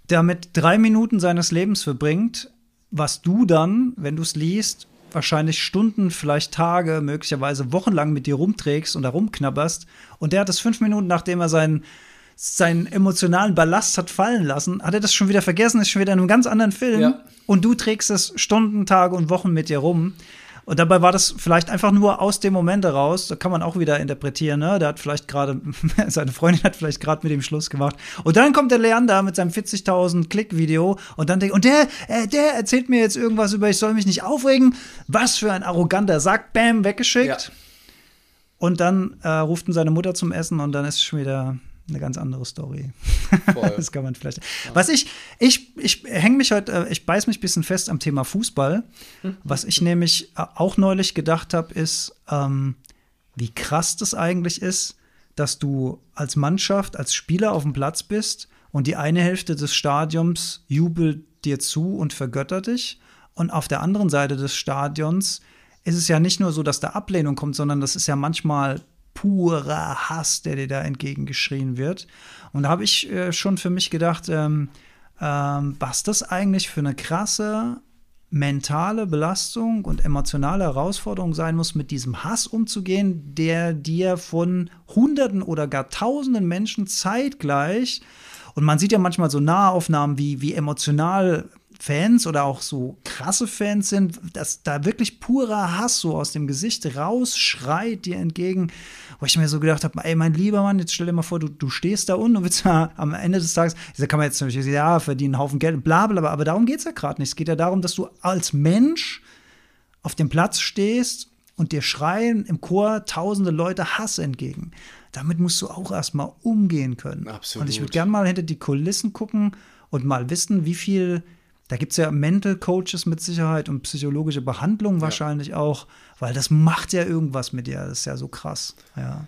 damit drei Minuten seines Lebens verbringt, was du dann, wenn du es liest, wahrscheinlich Stunden, vielleicht Tage, möglicherweise wochenlang mit dir rumträgst und da rumknabberst. Und der hat es fünf Minuten, nachdem er seinen, seinen emotionalen Ballast hat fallen lassen, hat er das schon wieder vergessen, ist schon wieder in einem ganz anderen Film. Ja. Und du trägst es Stunden, Tage und Wochen mit dir rum. Und dabei war das vielleicht einfach nur aus dem Moment heraus, da kann man auch wieder interpretieren, ne? Der hat vielleicht gerade, seine Freundin hat vielleicht gerade mit ihm Schluss gemacht. Und dann kommt der Leander mit seinem 40.000 Klick-Video und dann denkt, und der, äh, der erzählt mir jetzt irgendwas über, ich soll mich nicht aufregen. Was für ein arroganter Sack, bam, weggeschickt. Ja. Und dann äh, ruft ihn seine Mutter zum Essen und dann ist schon wieder eine ganz andere Story. Das kann man vielleicht. Was ich, ich, ich hänge mich heute, äh, ich beiß mich ein bisschen fest am Thema Fußball. Was ich nämlich äh, auch neulich gedacht habe, ist, ähm, wie krass das eigentlich ist, dass du als Mannschaft, als Spieler auf dem Platz bist und die eine Hälfte des Stadiums jubelt dir zu und vergöttert dich Und auf der anderen Seite des Stadions ist es ja nicht nur so, dass da Ablehnung kommt, sondern das ist ja manchmal purer Hass, der dir da entgegengeschrien wird. Und da habe ich äh, schon für mich gedacht, ähm, ähm, was das eigentlich für eine krasse mentale Belastung und emotionale Herausforderung sein muss, mit diesem Hass umzugehen, der dir von Hunderten oder gar Tausenden Menschen zeitgleich und man sieht ja manchmal so Nahaufnahmen, wie, wie emotional Fans oder auch so krasse Fans sind, dass da wirklich purer Hass so aus dem Gesicht rausschreit dir entgegen, wo ich mir so gedacht habe, ey, mein lieber Mann, jetzt stell dir mal vor, du, du stehst da unten und willst ja am Ende des Tages, da kann man jetzt natürlich sagen, ja, verdienen einen Haufen Geld, bla bla, bla aber darum geht es ja gerade nicht. Es geht ja darum, dass du als Mensch auf dem Platz stehst und dir schreien im Chor tausende Leute Hass entgegen. Damit musst du auch erstmal umgehen können. Absolut. Und ich würde gerne mal hinter die Kulissen gucken und mal wissen, wie viel da gibt es ja Mental Coaches mit Sicherheit und psychologische Behandlung wahrscheinlich ja. auch, weil das macht ja irgendwas mit dir. Das ist ja so krass. Ja.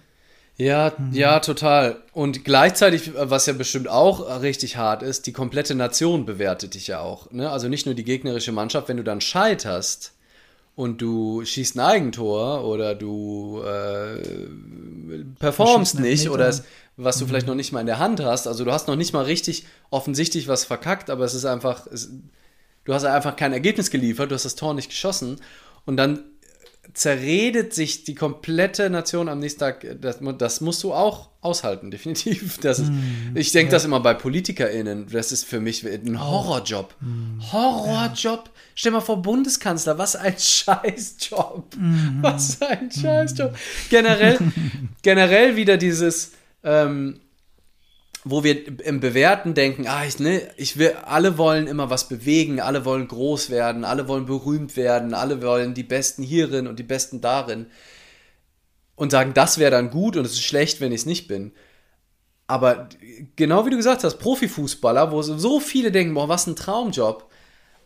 Ja, mhm. ja, total. Und gleichzeitig, was ja bestimmt auch richtig hart ist, die komplette Nation bewertet dich ja auch. Ne? Also nicht nur die gegnerische Mannschaft, wenn du dann scheiterst und du schießt ein Eigentor oder du äh, performst nicht oder es, was du mhm. vielleicht noch nicht mal in der Hand hast. Also du hast noch nicht mal richtig offensichtlich was verkackt, aber es ist einfach, es, du hast einfach kein Ergebnis geliefert, du hast das Tor nicht geschossen und dann zerredet sich die komplette Nation am nächsten Tag. Das, das musst du auch aushalten, definitiv. Das ist, mm, ich denke ja. das immer bei PolitikerInnen. Das ist für mich ein Horrorjob. Mm, Horrorjob. Ja. Stell mal vor, Bundeskanzler, was ein Scheißjob. Mm, was ein Scheißjob. Generell, generell wieder dieses, ähm, wo wir im Bewerten denken, ah, ich, ne, ich will, alle wollen immer was bewegen, alle wollen groß werden, alle wollen berühmt werden, alle wollen die Besten hierin und die Besten darin und sagen, das wäre dann gut und es ist schlecht, wenn ich es nicht bin. Aber genau wie du gesagt hast, Profifußballer, wo so viele denken, boah, was ein Traumjob.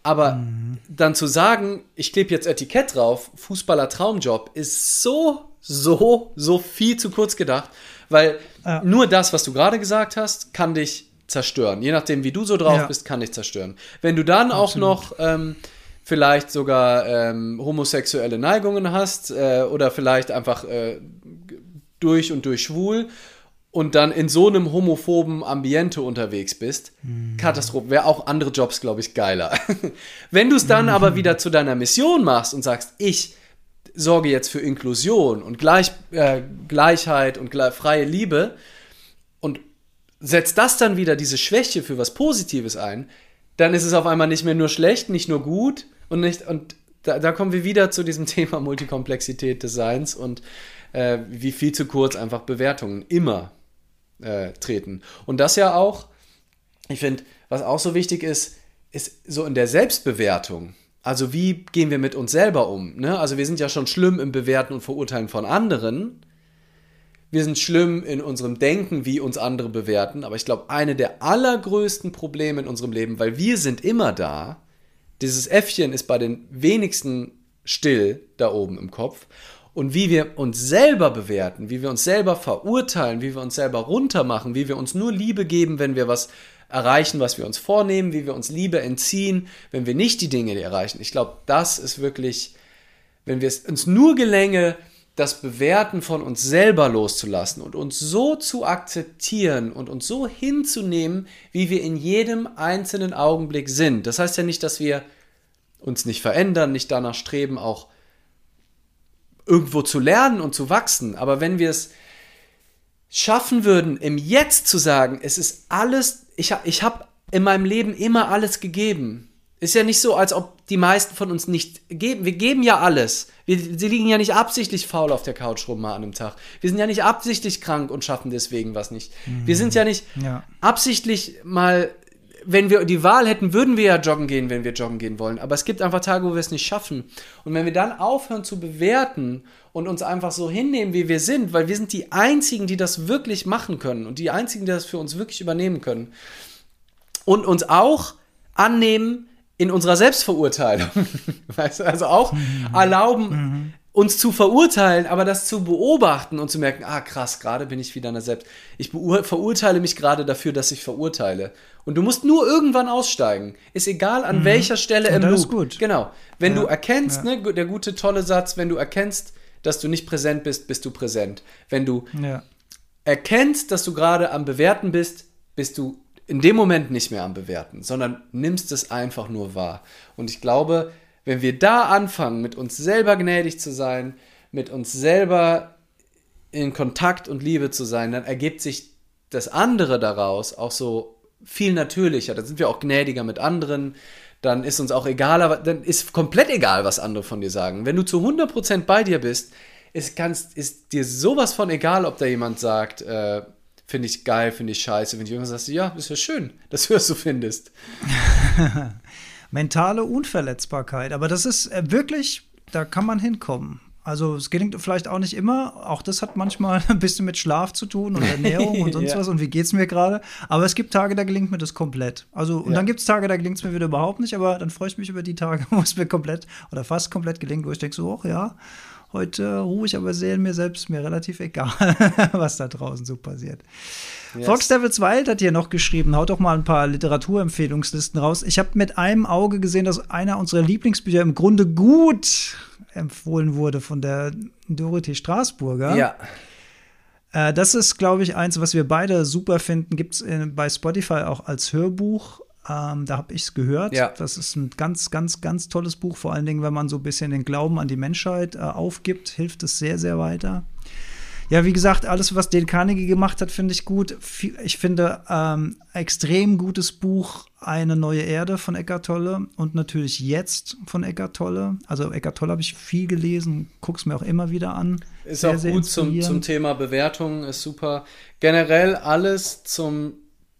Aber mhm. dann zu sagen, ich klebe jetzt Etikett drauf, Fußballer Traumjob, ist so, so, so viel zu kurz gedacht. Weil ja. nur das, was du gerade gesagt hast, kann dich zerstören. Je nachdem, wie du so drauf ja. bist, kann dich zerstören. Wenn du dann Absolut. auch noch ähm, vielleicht sogar ähm, homosexuelle Neigungen hast äh, oder vielleicht einfach äh, durch und durch schwul und dann in so einem homophoben Ambiente unterwegs bist, mhm. Katastrophe. Wäre auch andere Jobs, glaube ich, geiler. Wenn du es dann mhm. aber wieder zu deiner Mission machst und sagst, ich sorge jetzt für Inklusion und Gleich, äh, Gleichheit und freie Liebe und setzt das dann wieder diese Schwäche für was Positives ein, dann ist es auf einmal nicht mehr nur schlecht, nicht nur gut und nicht und da, da kommen wir wieder zu diesem Thema Multikomplexität des Seins und äh, wie viel zu kurz einfach Bewertungen immer äh, treten. Und das ja auch, ich finde, was auch so wichtig ist, ist so in der Selbstbewertung. Also wie gehen wir mit uns selber um? Ne? Also wir sind ja schon schlimm im Bewerten und Verurteilen von anderen. Wir sind schlimm in unserem Denken, wie uns andere bewerten. Aber ich glaube, eine der allergrößten Probleme in unserem Leben, weil wir sind immer da, dieses Äffchen ist bei den wenigsten still da oben im Kopf. Und wie wir uns selber bewerten, wie wir uns selber verurteilen, wie wir uns selber runtermachen, wie wir uns nur Liebe geben, wenn wir was erreichen, was wir uns vornehmen, wie wir uns Liebe entziehen, wenn wir nicht die Dinge erreichen. Ich glaube, das ist wirklich, wenn wir es uns nur gelänge, das Bewerten von uns selber loszulassen und uns so zu akzeptieren und uns so hinzunehmen, wie wir in jedem einzelnen Augenblick sind. Das heißt ja nicht, dass wir uns nicht verändern, nicht danach streben, auch irgendwo zu lernen und zu wachsen. Aber wenn wir es schaffen würden, im Jetzt zu sagen, es ist alles, ich, ich habe in meinem Leben immer alles gegeben. Ist ja nicht so, als ob die meisten von uns nicht geben. Wir geben ja alles. Wir, sie liegen ja nicht absichtlich faul auf der Couch rum mal an einem Tag. Wir sind ja nicht absichtlich krank und schaffen deswegen was nicht. Mhm. Wir sind ja nicht ja. absichtlich mal wenn wir die Wahl hätten, würden wir ja joggen gehen, wenn wir joggen gehen wollen. Aber es gibt einfach Tage, wo wir es nicht schaffen. Und wenn wir dann aufhören zu bewerten und uns einfach so hinnehmen, wie wir sind, weil wir sind die Einzigen, die das wirklich machen können und die Einzigen, die das für uns wirklich übernehmen können. Und uns auch annehmen in unserer Selbstverurteilung. weißt du, also auch mhm. erlauben, mhm. Uns zu verurteilen, aber das zu beobachten und zu merken, ah krass, gerade bin ich wieder einer selbst. Ich verurteile mich gerade dafür, dass ich verurteile. Und du musst nur irgendwann aussteigen. Ist egal an mhm. welcher Stelle im Loop. Ist gut. Genau. Wenn ja. du erkennst, ja. ne, der gute tolle Satz, wenn du erkennst, dass du nicht präsent bist, bist du präsent. Wenn du ja. erkennst, dass du gerade am bewerten bist, bist du in dem Moment nicht mehr am bewerten, sondern nimmst es einfach nur wahr. Und ich glaube, wenn wir da anfangen, mit uns selber gnädig zu sein, mit uns selber in Kontakt und Liebe zu sein, dann ergibt sich das andere daraus auch so viel natürlicher. Dann sind wir auch gnädiger mit anderen. Dann ist uns auch egal, dann ist komplett egal, was andere von dir sagen. Wenn du zu 100% bei dir bist, ist, kannst, ist dir sowas von egal, ob da jemand sagt, äh, finde ich geil, finde ich scheiße. Wenn du irgendwas sagst, ja, ist ja schön, dass du das so findest. mentale Unverletzbarkeit. Aber das ist äh, wirklich, da kann man hinkommen. Also es gelingt vielleicht auch nicht immer. Auch das hat manchmal ein bisschen mit Schlaf zu tun und Ernährung und sonst ja. was und wie geht es mir gerade. Aber es gibt Tage, da gelingt mir das komplett. Also und ja. dann gibt es Tage, da gelingt es mir wieder überhaupt nicht. Aber dann freue ich mich über die Tage, wo es mir komplett oder fast komplett gelingt, wo ich denke so, ach ja, heute ruhe ich aber sehr in mir selbst, mir relativ egal, was da draußen so passiert. Yes. Fox Devils Wild hat hier noch geschrieben, haut doch mal ein paar Literaturempfehlungslisten raus. Ich habe mit einem Auge gesehen, dass einer unserer Lieblingsbücher im Grunde gut empfohlen wurde von der Dorothee Straßburger. Ja. Äh, das ist, glaube ich, eins, was wir beide super finden. Gibt es bei Spotify auch als Hörbuch. Ähm, da habe ich es gehört. Ja. Das ist ein ganz, ganz, ganz tolles Buch. Vor allen Dingen, wenn man so ein bisschen den Glauben an die Menschheit äh, aufgibt, hilft es sehr, sehr weiter. Ja, wie gesagt, alles, was Dale Carnegie gemacht hat, finde ich gut. Ich finde ähm, extrem gutes Buch Eine neue Erde von Eckart Tolle und natürlich Jetzt von Eckart Tolle. Also Eckart Tolle habe ich viel gelesen, gucke es mir auch immer wieder an. Ist sehr, auch gut zum, zum Thema Bewertung, ist super. Generell alles zum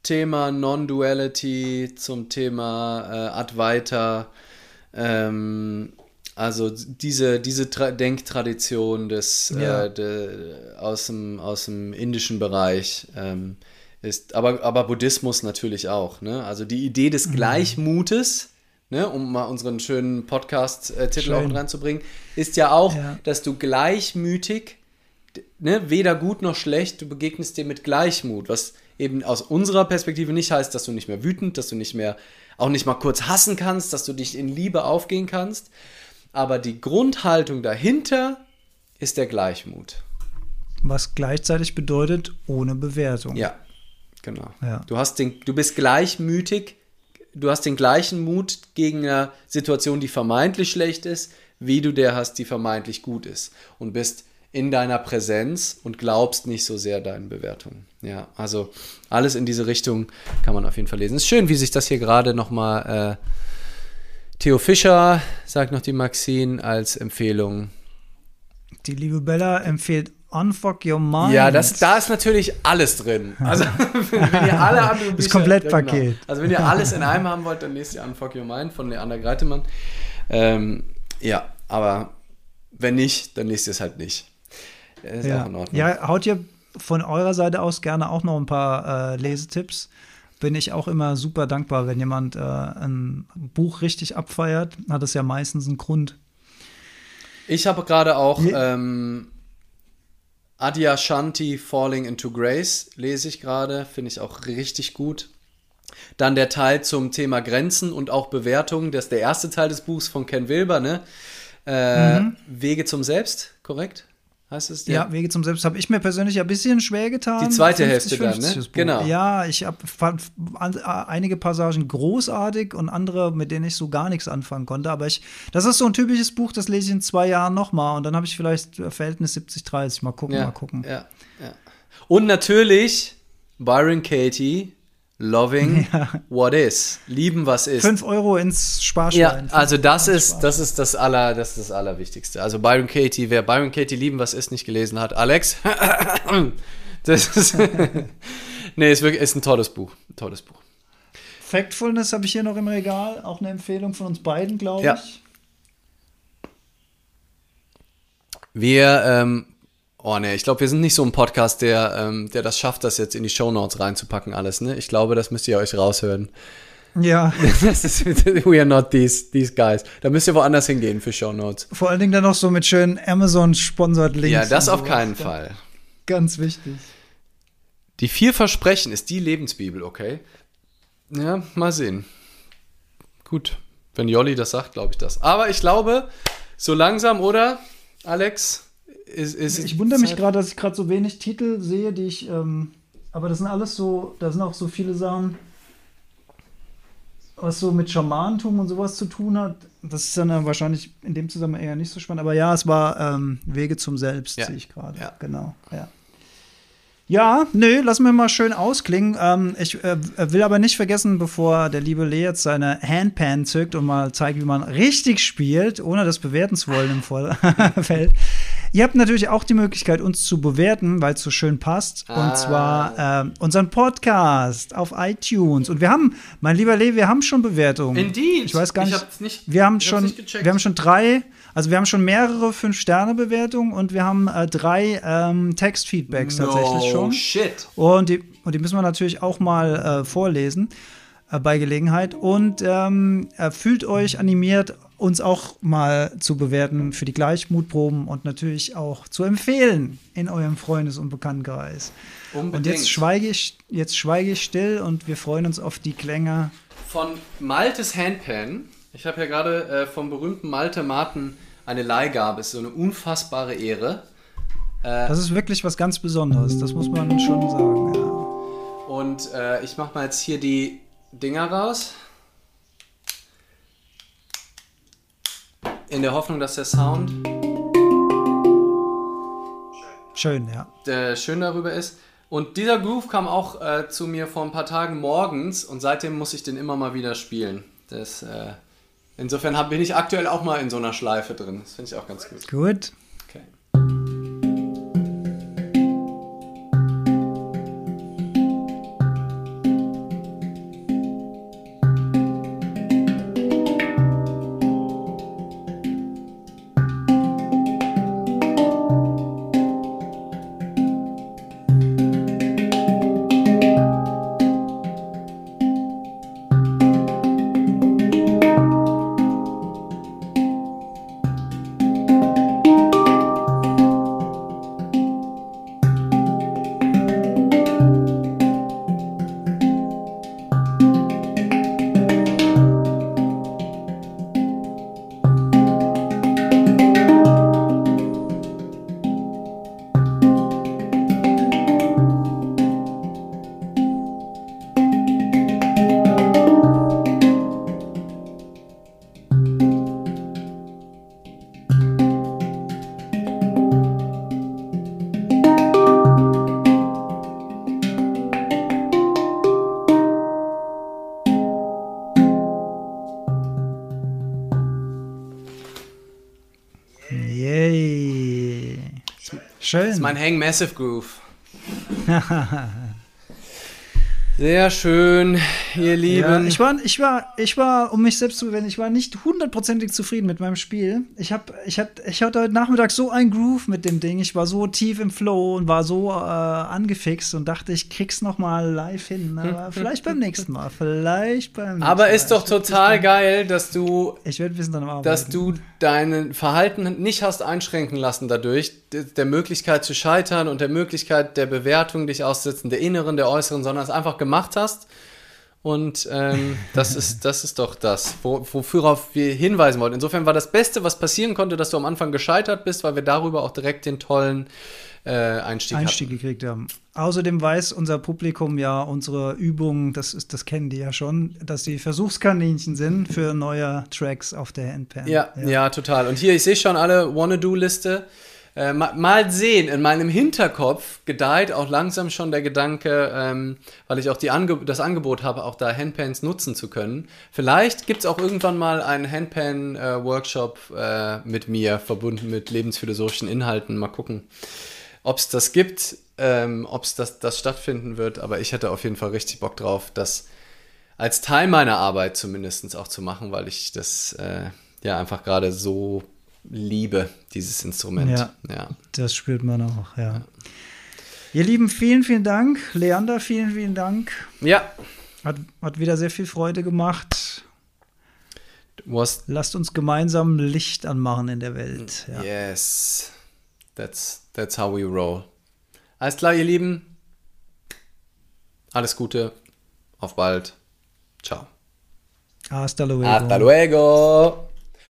Thema Non-Duality, zum Thema äh, Advaita. Ähm, also diese, diese Tra Denktradition des, äh, ja. äh, de, aus, dem, aus dem indischen Bereich ähm, ist, aber, aber Buddhismus natürlich auch. Ne? Also die Idee des mhm. Gleichmutes, ne, um mal unseren schönen Podcast-Titel Schön. auch mit reinzubringen, ist ja auch, ja. dass du gleichmütig, ne, weder gut noch schlecht, du begegnest dir mit Gleichmut, was eben aus unserer Perspektive nicht heißt, dass du nicht mehr wütend, dass du nicht mehr, auch nicht mal kurz hassen kannst, dass du dich in Liebe aufgehen kannst, aber die Grundhaltung dahinter ist der Gleichmut. Was gleichzeitig bedeutet ohne Bewertung. Ja, genau. Ja. Du, hast den, du bist gleichmütig, du hast den gleichen Mut gegen eine Situation, die vermeintlich schlecht ist, wie du der hast, die vermeintlich gut ist. Und bist in deiner Präsenz und glaubst nicht so sehr deinen Bewertungen. Ja, also alles in diese Richtung kann man auf jeden Fall lesen. Es ist schön, wie sich das hier gerade nochmal äh, Theo Fischer, sagt noch die Maxine als Empfehlung. Die liebe Bella empfiehlt Unfuck Your Mind. Ja, das, da ist natürlich alles drin. Also, wenn ihr alle anderen Das Komplettpaket. Genau. Also, wenn ihr alles in einem haben wollt, dann lest ihr Unfuck Your Mind von Leander Greitemann. Ähm, ja, aber wenn nicht, dann lest ihr es halt nicht. Ist ja. auch in Ordnung. Ja, haut ihr von eurer Seite aus gerne auch noch ein paar äh, Lesetipps bin ich auch immer super dankbar, wenn jemand äh, ein Buch richtig abfeiert, hat es ja meistens einen Grund. Ich habe gerade auch ähm, Adia Shanti Falling into Grace, lese ich gerade, finde ich auch richtig gut. Dann der Teil zum Thema Grenzen und auch Bewertungen, das ist der erste Teil des Buchs von Ken Wilber, ne? Äh, mhm. Wege zum Selbst, korrekt? Heißt es? Ja, Wege zum Selbst habe ich mir persönlich ein bisschen schwer getan. Die zweite 50, Hälfte dann, ne? Genau. Ja, ich hab, fand einige Passagen großartig und andere, mit denen ich so gar nichts anfangen konnte. Aber ich, das ist so ein typisches Buch, das lese ich in zwei Jahren nochmal und dann habe ich vielleicht Verhältnis 70-30. Mal gucken, ja, mal gucken. Ja, ja. Und natürlich Byron Katie Loving ja. what is. Lieben, was ist. Fünf Euro ins Sparschwein. Ja, also das ist, das ist das aller, das ist das Allerwichtigste. Also Byron Katie, wer Byron Katie Lieben, was ist nicht gelesen hat, Alex, das ist, nee, ist wirklich, ist ein tolles Buch, ein tolles Buch. Factfulness habe ich hier noch im Regal, auch eine Empfehlung von uns beiden, glaube ja. ich. Wir ähm, Oh ne, ich glaube, wir sind nicht so ein Podcast, der, ähm, der das schafft, das jetzt in die Shownotes reinzupacken, alles, ne? Ich glaube, das müsst ihr euch raushören. Ja. Das ist, we are not these, these guys. Da müsst ihr woanders hingehen für Show Notes. Vor allen Dingen dann noch so mit schönen Amazon-sponsored Links. Ja, das auf keinen Fall. Ganz wichtig. Die vier Versprechen ist die Lebensbibel, okay? Ja, mal sehen. Gut, wenn Jolli das sagt, glaube ich das. Aber ich glaube, so langsam, oder, Alex? Ist, ist Ich wundere mich gerade, dass ich gerade so wenig Titel sehe, die ich. Ähm, aber das sind alles so, da sind auch so viele Sachen, was so mit Schamanentum und sowas zu tun hat. Das ist dann wahrscheinlich in dem Zusammenhang eher nicht so spannend. Aber ja, es war ähm, Wege zum Selbst, Ja. sehe ich gerade. Ja. Genau, ja. Ja, nö, lassen wir mal schön ausklingen. Ähm, ich äh, will aber nicht vergessen, bevor der liebe Lee jetzt seine Handpan zückt und mal zeigt, wie man richtig spielt, ohne das bewerten zu wollen im Vorfeld. Ihr habt natürlich auch die Möglichkeit, uns zu bewerten, weil es so schön passt. Ah. Und zwar ähm, unseren Podcast auf iTunes. Und wir haben, mein lieber Lee, wir haben schon Bewertungen. Indeed. Ich weiß gar Ich nicht. hab's nicht- wir haben ich schon, nicht wir haben schon drei, also wir haben schon mehrere Fünf-Sterne-Bewertungen und wir haben äh, drei ähm, Textfeedbacks tatsächlich schon. Oh, shit. Und die, und die müssen wir natürlich auch mal äh, vorlesen äh, bei Gelegenheit. Und ähm, äh, fühlt euch animiert, uns auch mal zu bewerten für die Gleichmutproben und natürlich auch zu empfehlen in eurem Freundes- und Bekanntenkreis. Unbedingt. Und jetzt schweige ich, jetzt schweige ich still und wir freuen uns auf die Klänge. Von Maltes Handpan. Ich habe ja gerade äh, vom berühmten Malte Martin eine Leihgabe. Ist so eine unfassbare Ehre. Das ist wirklich was ganz Besonderes, das muss man schon sagen. Ja. Und äh, ich mache mal jetzt hier die Dinger raus. In der Hoffnung, dass der Sound Schön, ja. äh, schön darüber ist. Und dieser Groove kam auch äh, zu mir vor ein paar Tagen morgens und seitdem muss ich den immer mal wieder spielen. Das, äh, insofern hab, bin ich aktuell auch mal in so einer Schleife drin. Das finde ich auch ganz gut. Gut. Schön. Das ist mein Hang Massive Groove. Sehr schön, ihr Lieben. Ja, ich war, ich war, ich war, um mich selbst zu bewerten, ich war nicht hundertprozentig zufrieden mit meinem Spiel. Ich hab, ich hatte, ich hatte heute Nachmittag so ein Groove mit dem Ding. Ich war so tief im Flow und war so äh, angefixt und dachte, ich krieg's noch mal live hin. Aber vielleicht beim nächsten Mal. Vielleicht beim nächsten Aber Mal. ist doch total geil, dass du Ich werde wissen dann Arbeiten. dass du dein Verhalten nicht hast einschränken lassen dadurch, der Möglichkeit zu scheitern und der Möglichkeit der Bewertung dich aussetzen, der inneren, der äußeren, sondern es einfach gemacht hast. Und ähm, das, ist, das ist doch das, wo, wofür wir hinweisen wollten. Insofern war das Beste, was passieren konnte, dass du am Anfang gescheitert bist, weil wir darüber auch direkt den tollen äh, Einstieg, Einstieg hatten. gekriegt haben. Außerdem weiß unser Publikum ja unsere Übungen, das, ist, das kennen die ja schon, dass sie Versuchskaninchen sind für neue Tracks auf der Handpan. Ja, ja, total. Und hier, ich sehe schon alle Wanna-Do-Liste. Äh, ma, mal sehen, in meinem Hinterkopf gedeiht auch langsam schon der Gedanke, ähm, weil ich auch die Ange das Angebot habe, auch da Handpans nutzen zu können. Vielleicht gibt es auch irgendwann mal einen Handpan-Workshop äh, mit mir, verbunden mit lebensphilosophischen Inhalten. Mal gucken, ob es das gibt, ähm, ob es das, das stattfinden wird. Aber ich hätte auf jeden Fall richtig Bock drauf, das als Teil meiner Arbeit zumindest auch zu machen, weil ich das äh, ja einfach gerade so liebe, dieses Instrument. Ja. ja. Das spürt man auch, ja. Ihr Lieben, vielen, vielen Dank. Leander, vielen, vielen Dank. Ja, Hat, hat wieder sehr viel Freude gemacht. Was Lasst uns gemeinsam Licht anmachen in der Welt. Ja. Yes. That's, that's how we roll. Alles klar, ihr Lieben. Alles Gute. Auf bald. Ciao. Hasta luego. Hasta luego.